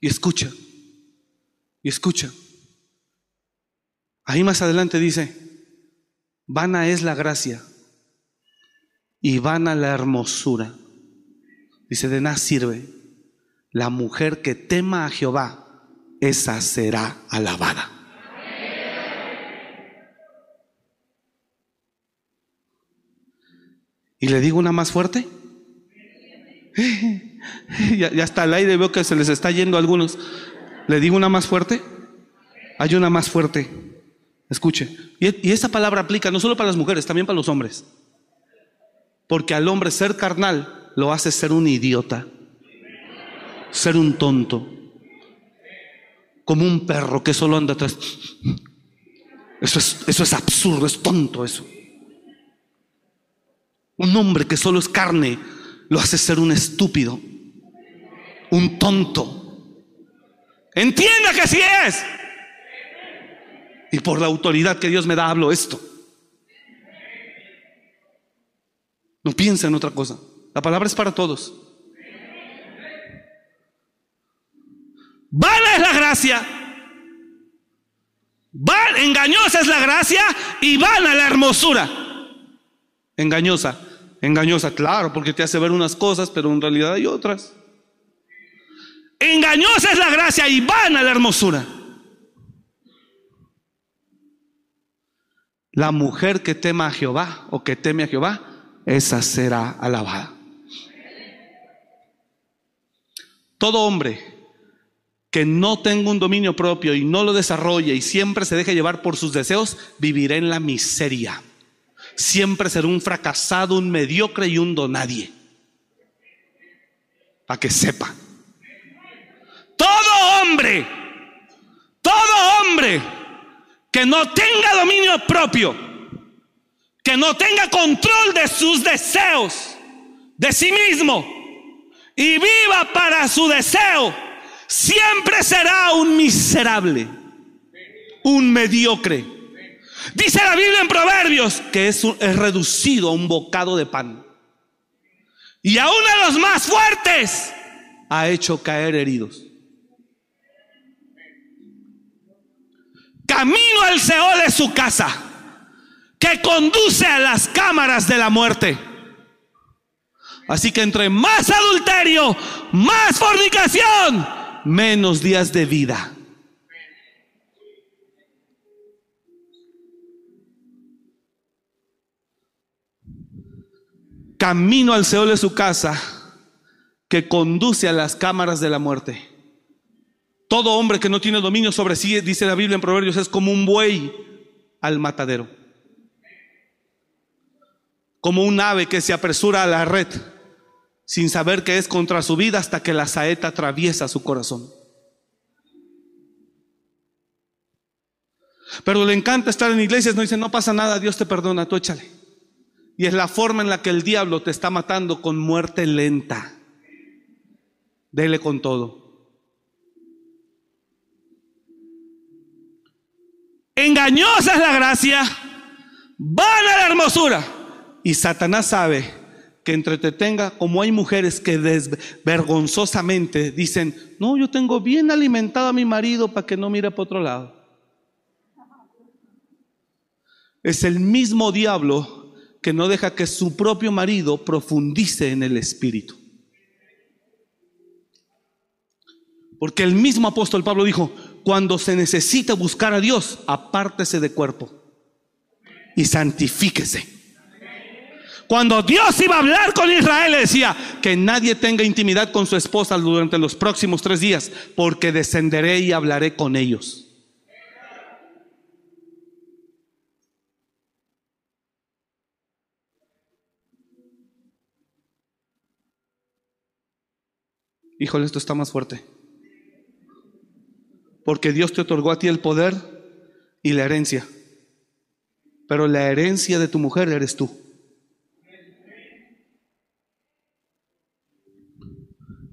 Y escucha, y escucha. Ahí más adelante dice, vana es la gracia y vana la hermosura. Dice, de nada sirve. La mujer que tema a Jehová, esa será alabada. ¿Y le digo una más fuerte? (laughs) ya, ya está al aire, veo que se les está yendo a algunos. ¿Le digo una más fuerte? Hay una más fuerte. Escuche. Y, y esa palabra aplica no solo para las mujeres, también para los hombres. Porque al hombre ser carnal lo hace ser un idiota, ser un tonto, como un perro que solo anda atrás. Eso es, eso es absurdo, es tonto eso. Un hombre que solo es carne lo hace ser un estúpido, un tonto. Entienda que así es. Y por la autoridad que Dios me da hablo esto. No piensa en otra cosa. La palabra es para todos. Vana es la gracia. engañosa es la gracia y vana la hermosura. Engañosa. Engañosa, claro, porque te hace ver unas cosas, pero en realidad hay otras. Engañosa es la gracia y vana la hermosura. La mujer que tema a Jehová o que teme a Jehová, esa será alabada. Todo hombre que no tenga un dominio propio y no lo desarrolle y siempre se deje llevar por sus deseos, vivirá en la miseria siempre será un fracasado, un mediocre y un donadie. Para que sepa. Todo hombre, todo hombre que no tenga dominio propio, que no tenga control de sus deseos, de sí mismo, y viva para su deseo, siempre será un miserable, un mediocre Dice la Biblia en Proverbios que es, es reducido a un bocado de pan. Y a uno de los más fuertes ha hecho caer heridos. Camino al Seol de su casa, que conduce a las cámaras de la muerte. Así que entre más adulterio, más fornicación, menos días de vida. Camino al Seol de su casa que conduce a las cámaras de la muerte. Todo hombre que no tiene dominio sobre sí, dice la Biblia en Proverbios, es como un buey al matadero. Como un ave que se apresura a la red sin saber que es contra su vida hasta que la saeta atraviesa su corazón. Pero le encanta estar en iglesias, no dice, no pasa nada, Dios te perdona, tú échale. Y es la forma en la que el diablo te está matando con muerte lenta. Dele con todo. Engañosa es la gracia, van a la hermosura. Y Satanás sabe que entretenga, como hay mujeres que vergonzosamente dicen, no, yo tengo bien alimentado a mi marido para que no mire para otro lado. Es el mismo diablo que no deja que su propio marido profundice en el espíritu. Porque el mismo apóstol Pablo dijo, cuando se necesita buscar a Dios, apártese de cuerpo y santifíquese. Cuando Dios iba a hablar con Israel, le decía que nadie tenga intimidad con su esposa durante los próximos tres días, porque descenderé y hablaré con ellos. Híjole, esto está más fuerte. Porque Dios te otorgó a ti el poder y la herencia. Pero la herencia de tu mujer eres tú.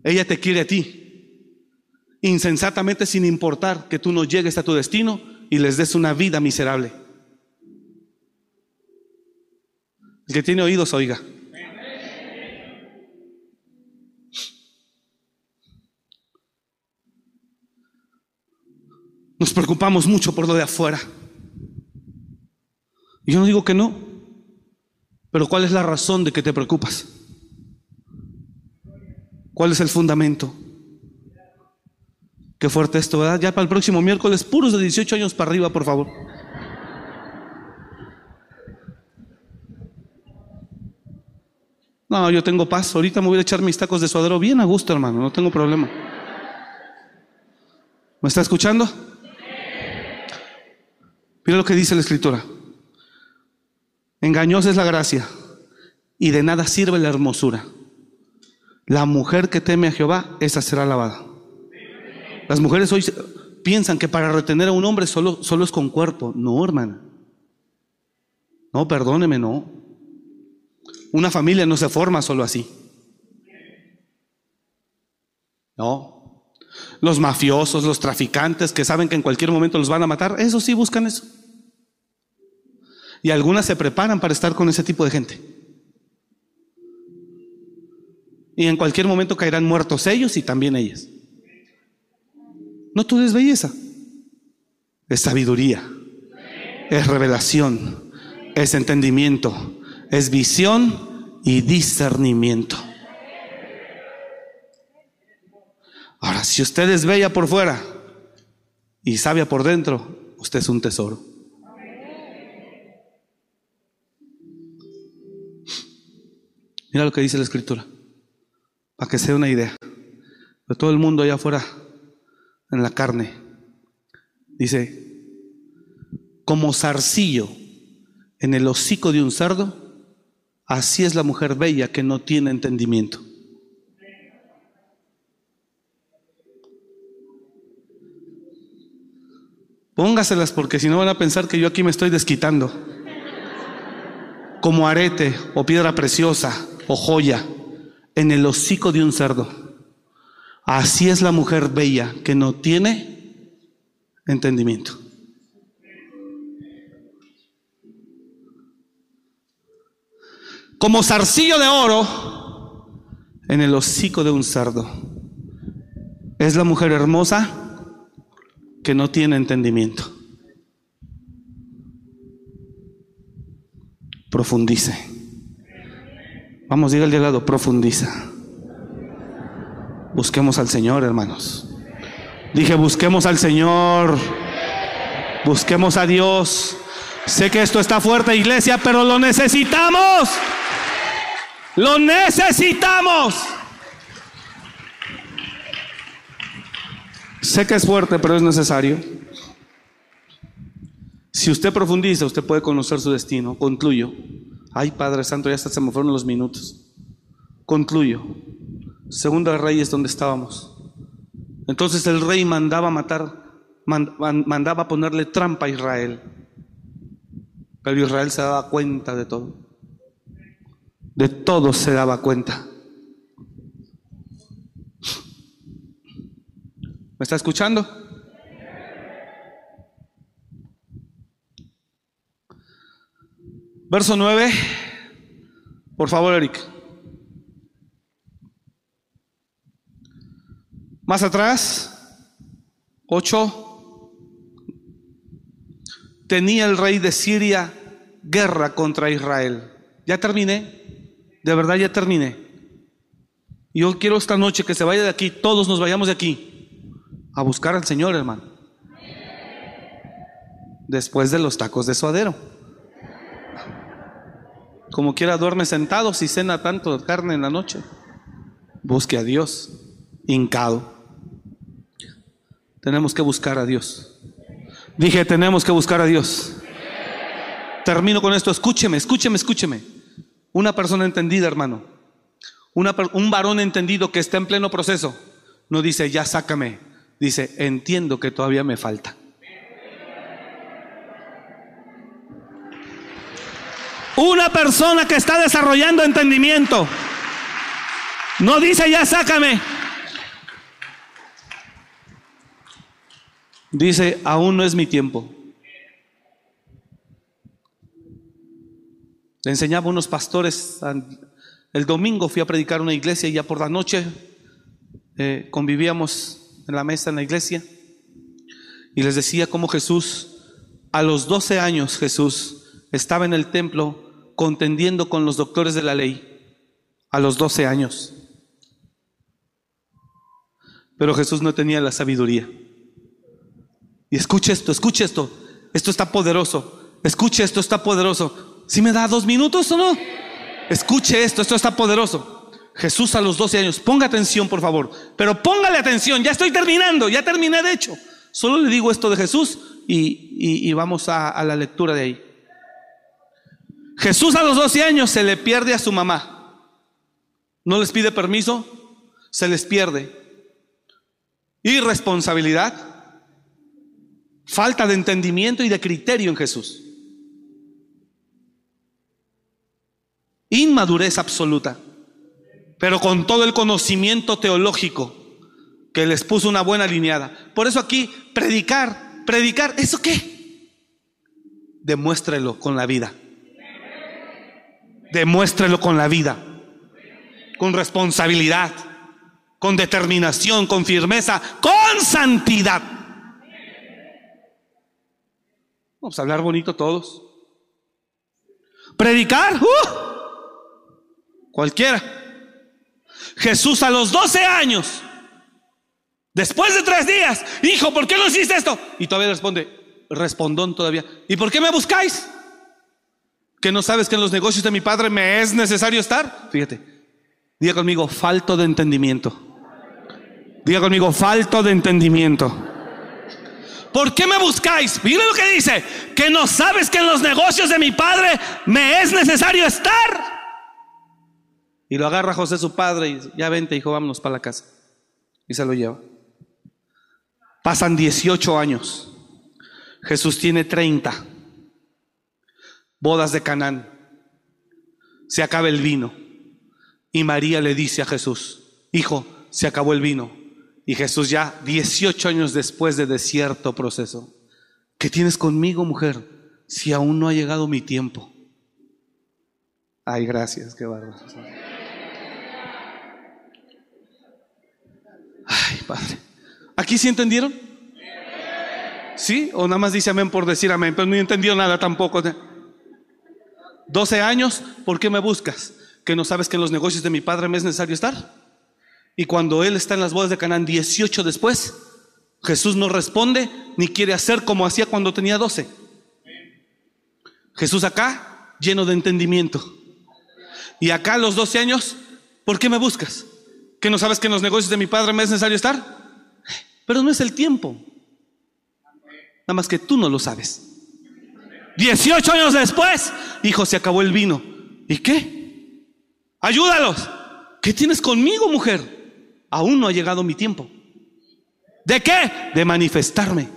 Ella te quiere a ti. Insensatamente sin importar que tú no llegues a tu destino y les des una vida miserable. El que tiene oídos, oiga. Nos preocupamos mucho por lo de afuera. Yo no digo que no, pero ¿cuál es la razón de que te preocupas? ¿Cuál es el fundamento? Qué fuerte esto, ¿verdad? Ya para el próximo miércoles, puros de 18 años para arriba, por favor. No, yo tengo paz. Ahorita me voy a echar mis tacos de suadero bien a gusto, hermano. No tengo problema. ¿Me está escuchando? Mira lo que dice la escritura. Engañosa es la gracia y de nada sirve la hermosura. La mujer que teme a Jehová, esa será alabada. Las mujeres hoy piensan que para retener a un hombre solo, solo es con cuerpo. No, hermana. No, perdóneme, no. Una familia no se forma solo así. No. Los mafiosos, los traficantes que saben que en cualquier momento los van a matar, eso sí buscan eso. Y algunas se preparan para estar con ese tipo de gente. Y en cualquier momento caerán muertos ellos y también ellas. No todo es belleza, es sabiduría, es revelación, es entendimiento, es visión y discernimiento. Ahora, si usted es bella por fuera y sabia por dentro, usted es un tesoro. Mira lo que dice la escritura, para que sea una idea. De todo el mundo allá afuera, en la carne, dice, como zarcillo en el hocico de un cerdo, así es la mujer bella que no tiene entendimiento. Póngaselas porque si no van a pensar que yo aquí me estoy desquitando. Como arete o piedra preciosa o joya en el hocico de un cerdo. Así es la mujer bella que no tiene entendimiento. Como zarcillo de oro en el hocico de un cerdo. Es la mujer hermosa que no tiene entendimiento. Profundice. Vamos, diga el de lado, profundiza. Busquemos al Señor, hermanos. Dije, busquemos al Señor. Busquemos a Dios. Sé que esto está fuerte, iglesia, pero lo necesitamos. Lo necesitamos. Sé que es fuerte, pero es necesario. Si usted profundiza, usted puede conocer su destino. Concluyo. Ay, Padre Santo, ya hasta se me fueron los minutos. Concluyo. Segunda Reyes, donde estábamos. Entonces el rey mandaba matar mandaba ponerle trampa a Israel. Pero Israel se daba cuenta de todo. De todo se daba cuenta. Está escuchando? Verso 9. Por favor, Eric. Más atrás, 8. Tenía el rey de Siria guerra contra Israel. Ya terminé. De verdad ya terminé. Yo quiero esta noche que se vaya de aquí, todos nos vayamos de aquí a buscar al Señor, hermano. Después de los tacos de suadero. Como quiera duerme sentado si cena tanto carne en la noche. Busque a Dios, hincado. Tenemos que buscar a Dios. Dije, tenemos que buscar a Dios. Termino con esto. Escúcheme, escúcheme, escúcheme. Una persona entendida, hermano. un varón entendido que está en pleno proceso. No dice, ya sácame dice, entiendo que todavía me falta. Una persona que está desarrollando entendimiento no dice, ya sácame. Dice, aún no es mi tiempo. Le enseñaba a unos pastores, el domingo fui a predicar una iglesia y ya por la noche eh, convivíamos en la mesa en la iglesia y les decía cómo Jesús, a los 12 años Jesús estaba en el templo contendiendo con los doctores de la ley, a los 12 años. Pero Jesús no tenía la sabiduría. Y escuche esto, escuche esto, esto está poderoso, escuche esto, está poderoso. ¿Si me da dos minutos o no? Escuche esto, esto está poderoso. Jesús a los 12 años, ponga atención por favor, pero póngale atención, ya estoy terminando, ya terminé de hecho. Solo le digo esto de Jesús y, vamos a, a la lectura de ahí. Jesús a los 12 años se le pierde a su mamá. No les pide permiso, se les pierde. Irresponsabilidad, falta de entendimiento y de criterio en Jesús. Inmadurez absoluta pero con todo el conocimiento teológico que les puso una buena alineada. Por eso aquí, predicar, predicar, ¿eso qué? Demuéstrelo con la vida. Demuéstrelo con la vida, con responsabilidad, con determinación, con firmeza, con santidad. Vamos a hablar bonito todos. Predicar, uh, cualquiera. Jesús a los 12 años, después de tres días, hijo, ¿por qué no hiciste esto? Y todavía responde, respondón todavía, ¿y por qué me buscáis? ¿Que no sabes que en los negocios de mi padre me es necesario estar? Fíjate, diga conmigo, falto de entendimiento. Diga conmigo, falto de entendimiento. ¿Por qué me buscáis? Mira lo que dice, que no sabes que en los negocios de mi padre me es necesario estar. Y lo agarra José su padre y ya vente, hijo, vámonos para la casa. Y se lo lleva. Pasan 18 años. Jesús tiene 30. Bodas de Canaán. Se acaba el vino. Y María le dice a Jesús, hijo, se acabó el vino. Y Jesús ya 18 años después de desierto proceso. ¿Qué tienes conmigo, mujer? Si aún no ha llegado mi tiempo. Ay, gracias, qué bárbaro. Ay, Padre. ¿Aquí sí entendieron? ¿Sí? ¿O nada más dice amén por decir amén? Pero no entendió nada tampoco. 12 años, ¿por qué me buscas? ¿Que no sabes que en los negocios de mi padre me es necesario estar? Y cuando él está en las bodas de Canaán 18 después, Jesús no responde ni quiere hacer como hacía cuando tenía 12. Jesús acá, lleno de entendimiento. Y acá a los 12 años, ¿por qué me buscas? ¿Que no sabes que en los negocios de mi padre me es necesario estar? Pero no es el tiempo. Nada más que tú no lo sabes. 18 años después, hijo, se acabó el vino. ¿Y qué? Ayúdalos. ¿Qué tienes conmigo, mujer? Aún no ha llegado mi tiempo. ¿De qué? De manifestarme.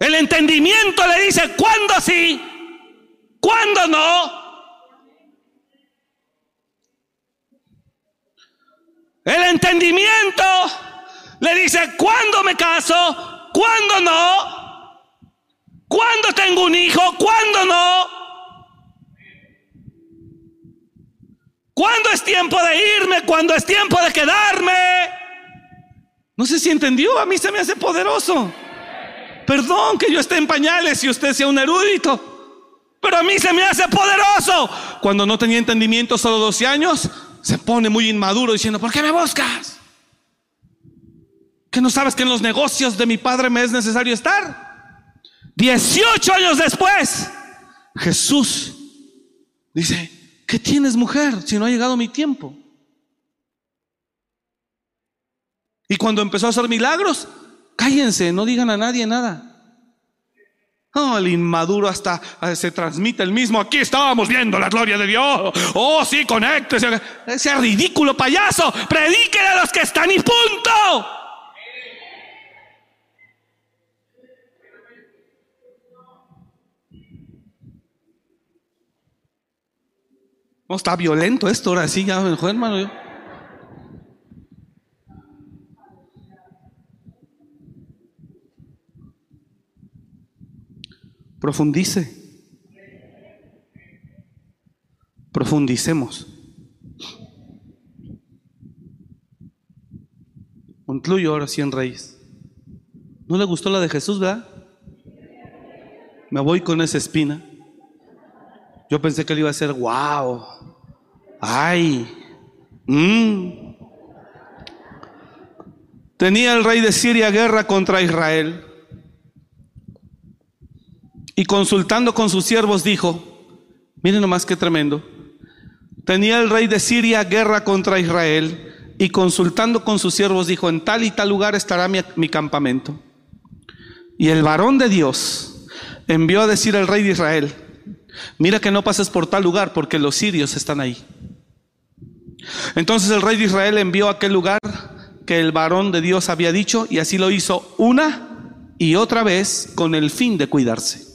El entendimiento le dice cuándo sí, cuándo no. El entendimiento le dice cuándo me caso, cuándo no, cuándo tengo un hijo, cuándo no. ¿Cuándo es tiempo de irme? ¿Cuándo es tiempo de quedarme? No sé si entendió, a mí se me hace poderoso. Perdón que yo esté en pañales y usted sea un erudito, pero a mí se me hace poderoso. Cuando no tenía entendimiento, solo 12 años, se pone muy inmaduro diciendo, ¿por qué me buscas? ¿Que no sabes que en los negocios de mi padre me es necesario estar? 18 años después, Jesús dice, ¿Qué tienes mujer si no ha llegado mi tiempo? Y cuando empezó a hacer milagros, cállense, no digan a nadie nada. Oh, el inmaduro hasta eh, se transmite el mismo. Aquí estábamos viendo la gloria de Dios. Oh, sí, conéctese. Ese ridículo payaso. Predíquele a los que están y punto. No, está violento esto, ahora sí, ya hermano. Profundice. Profundicemos. Concluyo ahora sí en raíz. ¿No le gustó la de Jesús, verdad? Me voy con esa espina. Yo pensé que él iba a ser wow. Ay. Mm. Tenía el rey de Siria guerra contra Israel. Y consultando con sus siervos dijo, miren nomás qué tremendo. Tenía el rey de Siria guerra contra Israel y consultando con sus siervos dijo, en tal y tal lugar estará mi, mi campamento. Y el varón de Dios envió a decir al rey de Israel, Mira que no pases por tal lugar porque los sirios están ahí. Entonces el rey de Israel envió a aquel lugar que el varón de Dios había dicho y así lo hizo una y otra vez con el fin de cuidarse.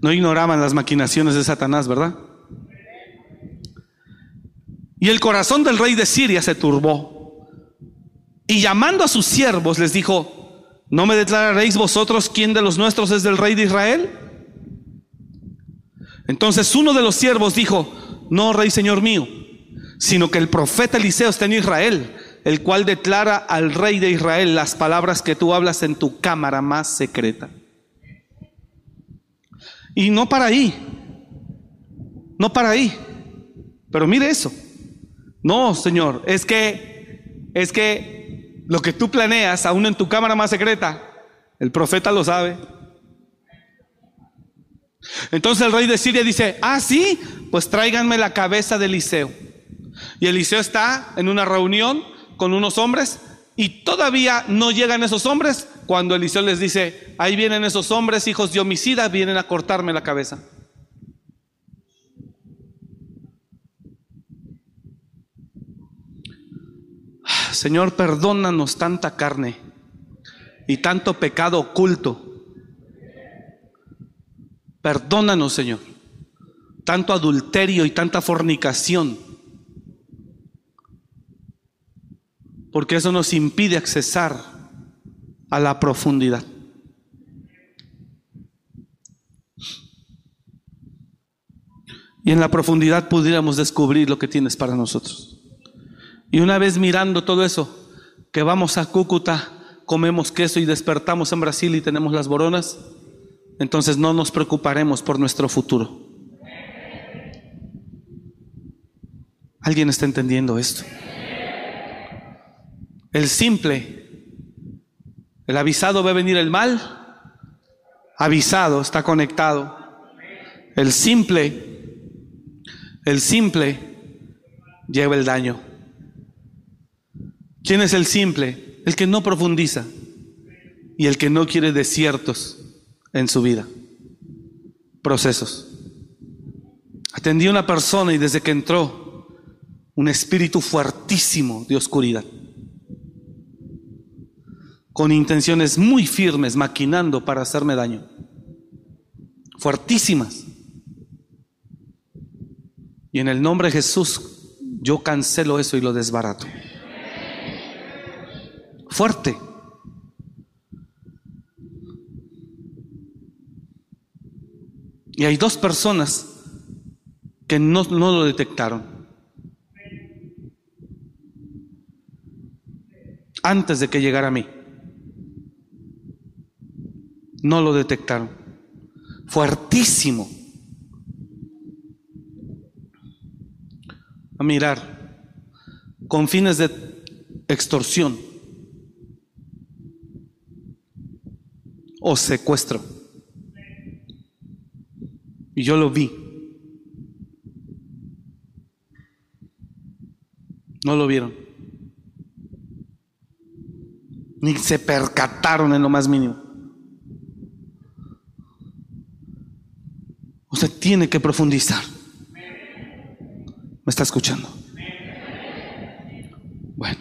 No ignoraban las maquinaciones de Satanás, ¿verdad? Y el corazón del rey de Siria se turbó. Y llamando a sus siervos les dijo, ¿No me declararéis vosotros quién de los nuestros es del rey de Israel? Entonces uno de los siervos dijo, no, rey señor mío, sino que el profeta Eliseo está en Israel, el cual declara al rey de Israel las palabras que tú hablas en tu cámara más secreta. Y no para ahí, no para ahí, pero mire eso. No, Señor, es que, es que lo que tú planeas, aún en tu cámara más secreta, el profeta lo sabe. Entonces el rey de Siria dice, ah, sí, pues tráiganme la cabeza de Eliseo. Y Eliseo está en una reunión con unos hombres y todavía no llegan esos hombres cuando Eliseo les dice, ahí vienen esos hombres, hijos de homicida, vienen a cortarme la cabeza. Señor, perdónanos tanta carne y tanto pecado oculto. Perdónanos, Señor, tanto adulterio y tanta fornicación. Porque eso nos impide accesar a la profundidad. Y en la profundidad pudiéramos descubrir lo que tienes para nosotros. Y una vez mirando todo eso, que vamos a Cúcuta, comemos queso y despertamos en Brasil y tenemos las boronas, entonces no nos preocuparemos por nuestro futuro. ¿Alguien está entendiendo esto? El simple, el avisado ve venir el mal, avisado, está conectado. El simple, el simple lleva el daño. ¿Quién es el simple? El que no profundiza y el que no quiere desiertos en su vida. Procesos. Atendí a una persona y desde que entró, un espíritu fuertísimo de oscuridad. Con intenciones muy firmes, maquinando para hacerme daño. Fuertísimas. Y en el nombre de Jesús, yo cancelo eso y lo desbarato. Fuerte. Y hay dos personas que no, no lo detectaron. Antes de que llegara a mí. No lo detectaron. Fuertísimo. A mirar. Con fines de extorsión. O secuestro. Y yo lo vi. No lo vieron. Ni se percataron en lo más mínimo. Usted tiene que profundizar. ¿Me está escuchando? Bueno.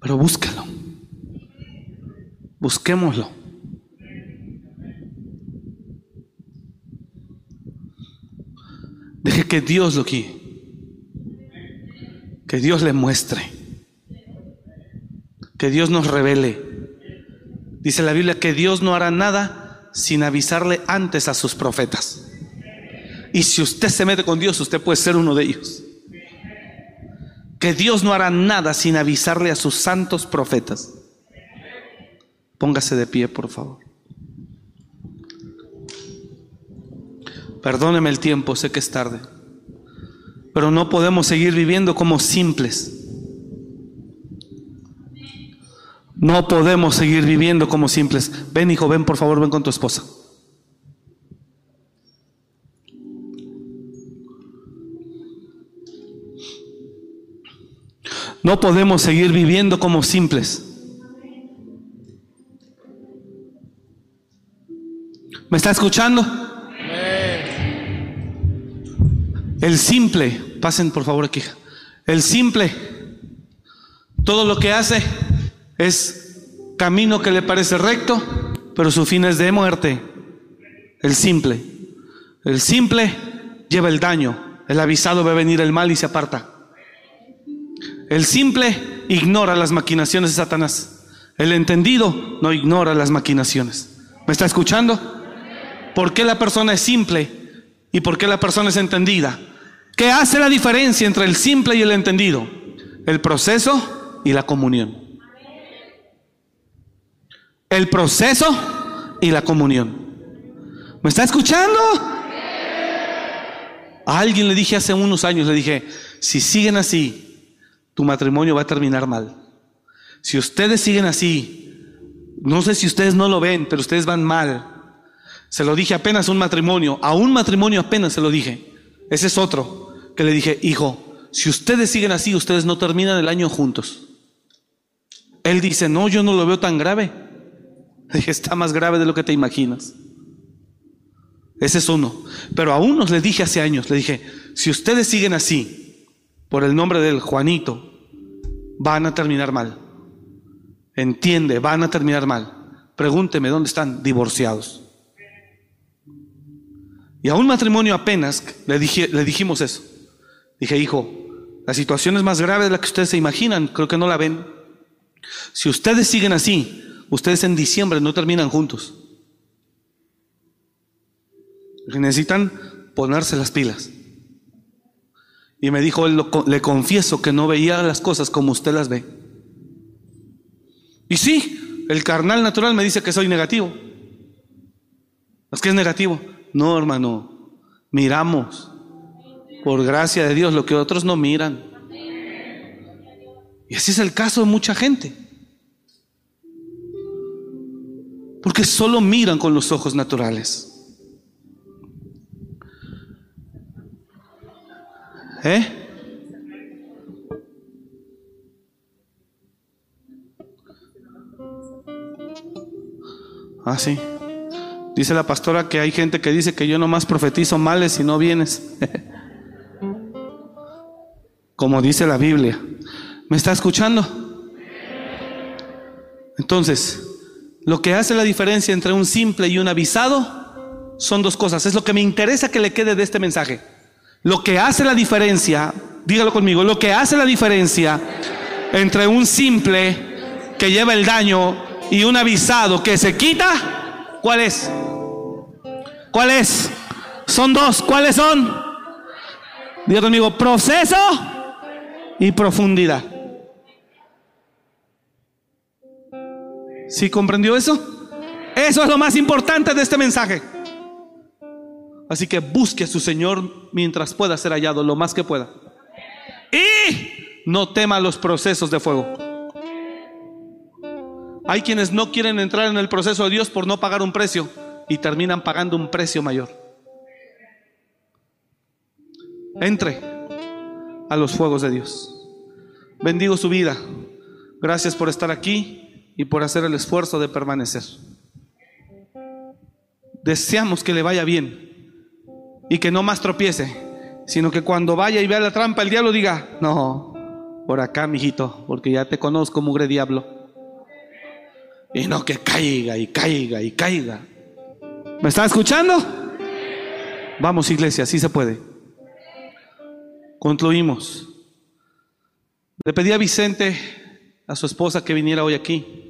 Pero búsquelo. Busquémoslo. Deje que Dios lo guíe. Que Dios le muestre. Que Dios nos revele. Dice la Biblia que Dios no hará nada sin avisarle antes a sus profetas. Y si usted se mete con Dios, usted puede ser uno de ellos. Que Dios no hará nada sin avisarle a sus santos profetas. Póngase de pie, por favor. Perdóneme el tiempo, sé que es tarde. Pero no podemos seguir viviendo como simples. No podemos seguir viviendo como simples. Ven, hijo, ven, por favor, ven con tu esposa. No podemos seguir viviendo como simples. ¿Me está escuchando? El simple, pasen por favor aquí. El simple, todo lo que hace es camino que le parece recto, pero su fin es de muerte. El simple. El simple lleva el daño. El avisado ve venir el mal y se aparta. El simple ignora las maquinaciones de Satanás. El entendido no ignora las maquinaciones. ¿Me está escuchando? ¿Por qué la persona es simple y por qué la persona es entendida? ¿Qué hace la diferencia entre el simple y el entendido? El proceso y la comunión. El proceso y la comunión. ¿Me está escuchando? A alguien le dije hace unos años, le dije, si siguen así, tu matrimonio va a terminar mal. Si ustedes siguen así, no sé si ustedes no lo ven, pero ustedes van mal. Se lo dije apenas a un matrimonio, a un matrimonio apenas se lo dije. Ese es otro que le dije, hijo, si ustedes siguen así, ustedes no terminan el año juntos. Él dice, no, yo no lo veo tan grave. (laughs) Dije, está más grave de lo que te imaginas. Ese es uno. Pero a unos le dije hace años, le dije, si ustedes siguen así, por el nombre del Juanito, van a terminar mal. Entiende, van a terminar mal. Pregúnteme, ¿dónde están? Divorciados. Y a un matrimonio apenas le, dije, le dijimos eso. Dije, hijo, la situación es más grave de la que ustedes se imaginan, creo que no la ven. Si ustedes siguen así, ustedes en diciembre no terminan juntos. Necesitan ponerse las pilas. Y me dijo, él, le confieso que no veía las cosas como usted las ve. Y sí, el carnal natural me dice que soy negativo. Es que es negativo. No, hermano, miramos por gracia de Dios lo que otros no miran. Y así es el caso de mucha gente. Porque solo miran con los ojos naturales. ¿Eh? Ah, sí. Dice la pastora que hay gente que dice que yo nomás profetizo males y no vienes. (laughs) Como dice la Biblia. ¿Me está escuchando? Entonces, lo que hace la diferencia entre un simple y un avisado son dos cosas. Es lo que me interesa que le quede de este mensaje. Lo que hace la diferencia, dígalo conmigo, lo que hace la diferencia entre un simple que lleva el daño y un avisado que se quita, ¿cuál es? ¿Cuál es? Son dos. ¿Cuáles son? Diga conmigo, proceso y profundidad. ¿Sí comprendió eso? Eso es lo más importante de este mensaje. Así que busque a su Señor mientras pueda ser hallado, lo más que pueda. Y no tema los procesos de fuego. Hay quienes no quieren entrar en el proceso de Dios por no pagar un precio y terminan pagando un precio mayor. Entre a los fuegos de Dios. Bendigo su vida. Gracias por estar aquí y por hacer el esfuerzo de permanecer. Deseamos que le vaya bien y que no más tropiece, sino que cuando vaya y vea la trampa, el diablo diga, no, por acá, mijito, porque ya te conozco, mugre diablo. Y no que caiga y caiga y caiga. ¿Me está escuchando? Vamos, iglesia, así se puede. Concluimos. Le pedí a Vicente, a su esposa, que viniera hoy aquí.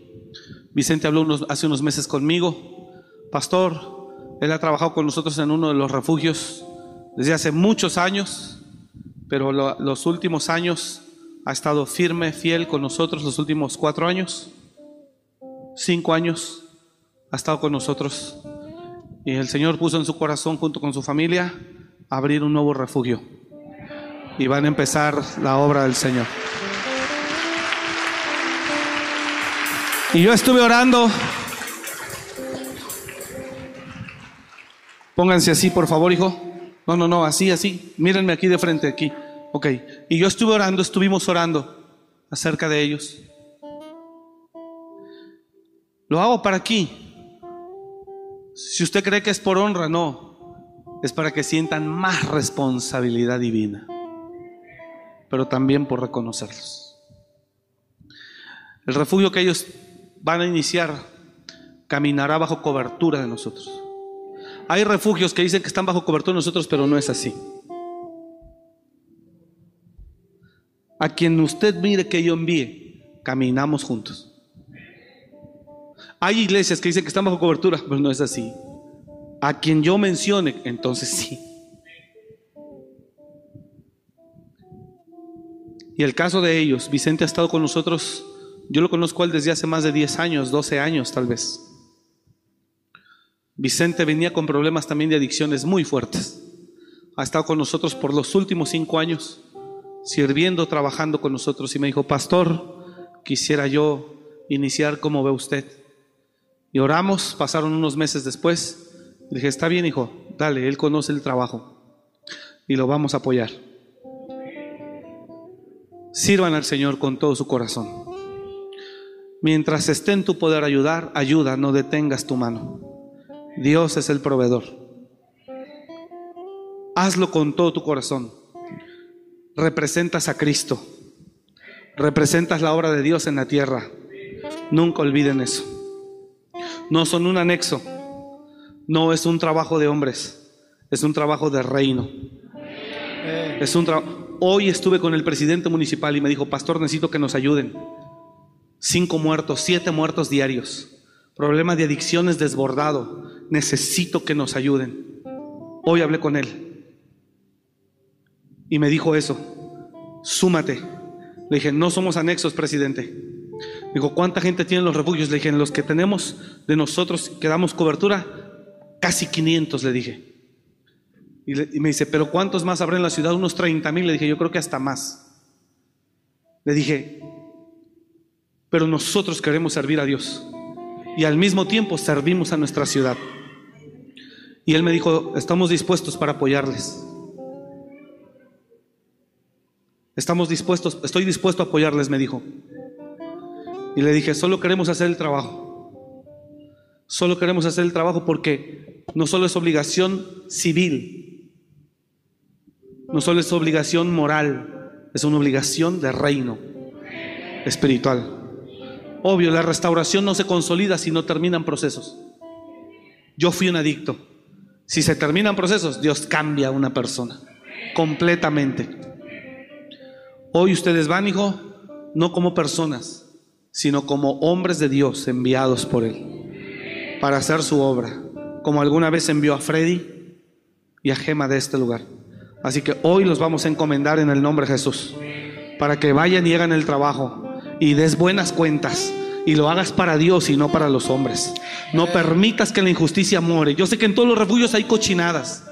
Vicente habló hace unos meses conmigo. Pastor, él ha trabajado con nosotros en uno de los refugios desde hace muchos años, pero los últimos años ha estado firme, fiel con nosotros, los últimos cuatro años, cinco años ha estado con nosotros. Y el Señor puso en su corazón, junto con su familia, abrir un nuevo refugio y van a empezar la obra del Señor. Y yo estuve orando. Pónganse así, por favor, hijo. No, no, no, así, así. Mírenme aquí de frente, aquí. Ok. Y yo estuve orando, estuvimos orando acerca de ellos. Lo hago para aquí. Si usted cree que es por honra, no. Es para que sientan más responsabilidad divina pero también por reconocerlos. El refugio que ellos van a iniciar caminará bajo cobertura de nosotros. Hay refugios que dicen que están bajo cobertura de nosotros, pero no es así. A quien usted mire que yo envíe, caminamos juntos. Hay iglesias que dicen que están bajo cobertura, pero no es así. A quien yo mencione, entonces sí. Y el caso de ellos, Vicente ha estado con nosotros, yo lo conozco él desde hace más de 10 años, 12 años tal vez. Vicente venía con problemas también de adicciones muy fuertes. Ha estado con nosotros por los últimos cinco años, sirviendo, trabajando con nosotros. Y me dijo, pastor, quisiera yo iniciar como ve usted. Y oramos, pasaron unos meses después. Dije, está bien, hijo, dale, él conoce el trabajo y lo vamos a apoyar. Sirvan al Señor con todo su corazón. Mientras esté en tu poder ayudar, ayuda, no detengas tu mano. Dios es el proveedor. Hazlo con todo tu corazón. Representas a Cristo. Representas la obra de Dios en la tierra. Nunca olviden eso. No son un anexo. No es un trabajo de hombres. Es un trabajo de reino. Es un Hoy estuve con el presidente municipal y me dijo, pastor, necesito que nos ayuden. Cinco muertos, siete muertos diarios. Problema de adicciones desbordado. Necesito que nos ayuden. Hoy hablé con él. Y me dijo eso. Súmate. Le dije, no somos anexos, presidente. Dijo, ¿cuánta gente tiene los refugios? Le dije, en los que tenemos de nosotros que damos cobertura, casi 500, le dije. Y, me dice, ¿pero cuántos más habrá en la ciudad? Unos 30 mil. Le dije, yo creo que hasta más. Le dije, pero nosotros queremos servir a Dios. Y al mismo tiempo servimos a nuestra ciudad. Y él me dijo, estamos dispuestos para apoyarles. Estamos dispuestos, estoy dispuesto a apoyarles, me dijo. Y le dije, solo queremos hacer el trabajo. Solo queremos hacer el trabajo porque no solo es obligación civil, no solo es obligación moral, es una obligación de reino espiritual. Obvio, la restauración no se consolida si no terminan procesos. Yo fui un adicto. Si se terminan procesos, Dios cambia a una persona completamente. Hoy ustedes van, hijo, no como personas, sino como hombres de Dios enviados por Él para hacer su obra, como alguna vez envió a Freddy y a Gema de este lugar. Así que hoy los vamos a encomendar en el nombre de Jesús, para que vayan y hagan el trabajo y des buenas cuentas y lo hagas para Dios y no para los hombres. No permitas que la injusticia more. Yo sé que en todos los refugios hay cochinadas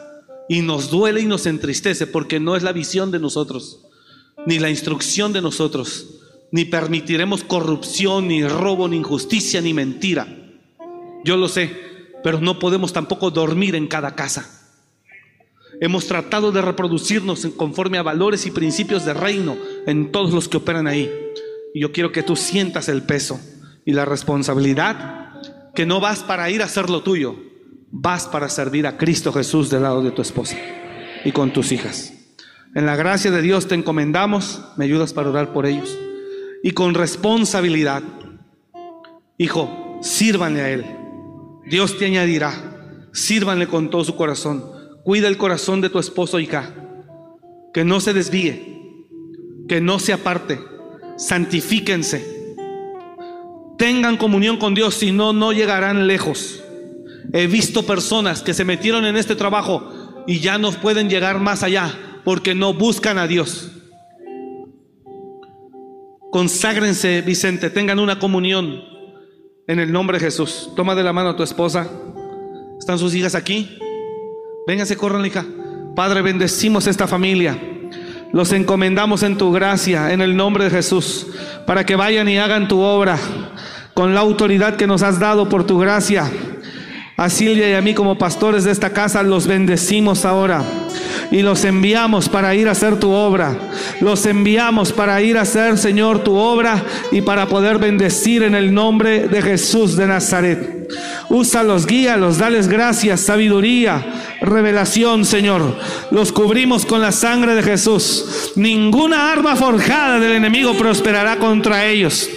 y nos duele y nos entristece porque no es la visión de nosotros, ni la instrucción de nosotros, ni permitiremos corrupción, ni robo, ni injusticia, ni mentira. Yo lo sé, pero no podemos tampoco dormir en cada casa. Hemos tratado de reproducirnos conforme a valores y principios de reino en todos los que operan ahí. Y yo quiero que tú sientas el peso y la responsabilidad que no vas para ir a hacer lo tuyo, vas para servir a Cristo Jesús del lado de tu esposa y con tus hijas. En la gracia de Dios te encomendamos, me ayudas para orar por ellos. Y con responsabilidad, hijo, sírvanle a Él. Dios te añadirá, sírvanle con todo su corazón. Cuida el corazón de tu esposo, hija, que no se desvíe, que no se aparte, santifíquense tengan comunión con Dios, si no, no llegarán lejos. He visto personas que se metieron en este trabajo y ya no pueden llegar más allá porque no buscan a Dios. Conságrense, Vicente, tengan una comunión en el nombre de Jesús. Toma de la mano a tu esposa. ¿Están sus hijas aquí? Vénganse, corran, hija. Padre, bendecimos esta familia. Los encomendamos en tu gracia, en el nombre de Jesús, para que vayan y hagan tu obra con la autoridad que nos has dado por tu gracia. A Silvia y a mí como pastores de esta casa los bendecimos ahora y los enviamos para ir a hacer tu obra. Los enviamos para ir a hacer, Señor, tu obra y para poder bendecir en el nombre de Jesús de Nazaret. Úsalos, guíalos, dales gracias, sabiduría, revelación, Señor. Los cubrimos con la sangre de Jesús. Ninguna arma forjada del enemigo prosperará contra ellos.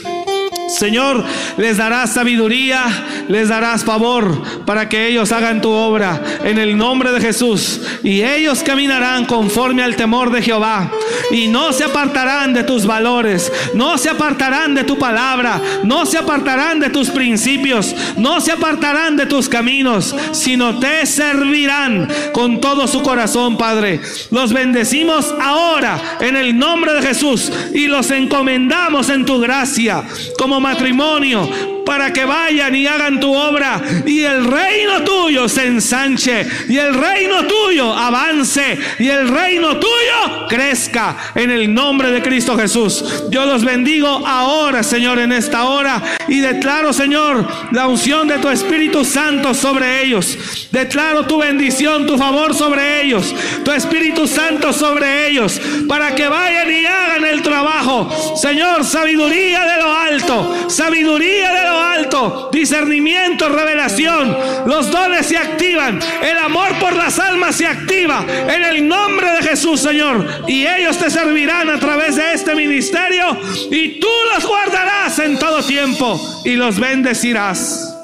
Señor, les darás sabiduría, les darás favor para que ellos hagan tu obra en el nombre de Jesús. Y ellos caminarán conforme al temor de Jehová. Y no se apartarán de tus valores, no se apartarán de tu palabra, no se apartarán de tus principios, no se apartarán de tus caminos, sino te servirán con todo su corazón, Padre. Los bendecimos ahora en el nombre de Jesús y los encomendamos en tu gracia como matrimonio para que vayan y hagan tu obra y el reino tuyo se ensanche y el reino tuyo avance y el reino tuyo crezca en el nombre de Cristo Jesús. Yo los bendigo ahora, Señor, en esta hora y declaro, Señor, la unción de tu Espíritu Santo sobre ellos. Declaro tu bendición, tu favor sobre ellos, tu Espíritu Santo sobre ellos, para que vayan y hagan el trabajo. Señor, sabiduría de lo alto, sabiduría de lo alto, discernimiento, revelación. Los dones se activan, el amor por las almas se activa en el nombre de Jesús, Señor. Y ellos te servirán a través de este ministerio y tú los guardarás en todo tiempo y los bendecirás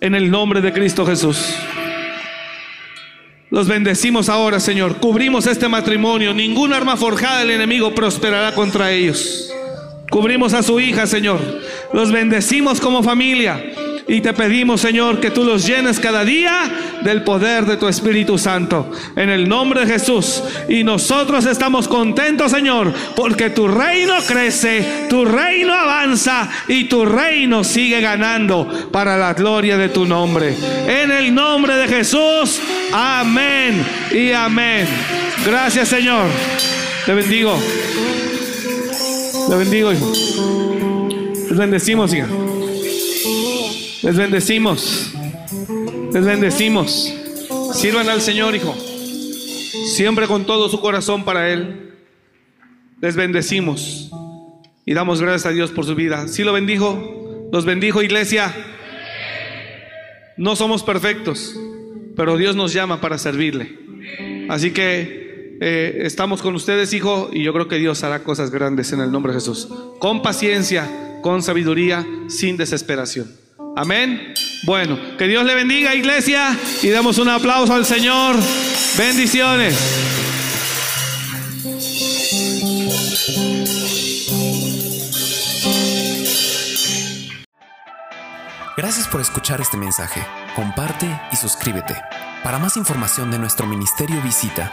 en el nombre de Cristo Jesús. Los bendecimos ahora, Señor. Cubrimos este matrimonio. Ninguna arma forjada del enemigo prosperará contra ellos. Cubrimos a su hija, Señor. Los bendecimos como familia. Y te pedimos, Señor, que tú los llenes cada día del poder de tu Espíritu Santo. En el nombre de Jesús. Y nosotros estamos contentos, Señor, porque tu reino crece, tu reino avanza y tu reino sigue ganando para la gloria de tu nombre. En el nombre de Jesús. Amén y amén. Gracias, Señor. Te bendigo. Te bendigo, hijo. Les bendecimos, hija. Les bendecimos. Les bendecimos. Sirvan al Señor, hijo. Siempre con todo su corazón para Él. Les bendecimos. Y damos gracias a Dios por su vida. Si lo bendijo, los bendijo, iglesia. No somos perfectos, pero Dios nos llama para servirle. Así que estamos con ustedes, hijo, y yo creo que Dios hará cosas grandes en el nombre de Jesús. Con paciencia, con sabiduría, sin desesperación. Amén. Bueno, que Dios le bendiga, iglesia, y damos un aplauso al Señor. Bendiciones. Gracias por escuchar este mensaje. Comparte y suscríbete. Para más información de nuestro ministerio visita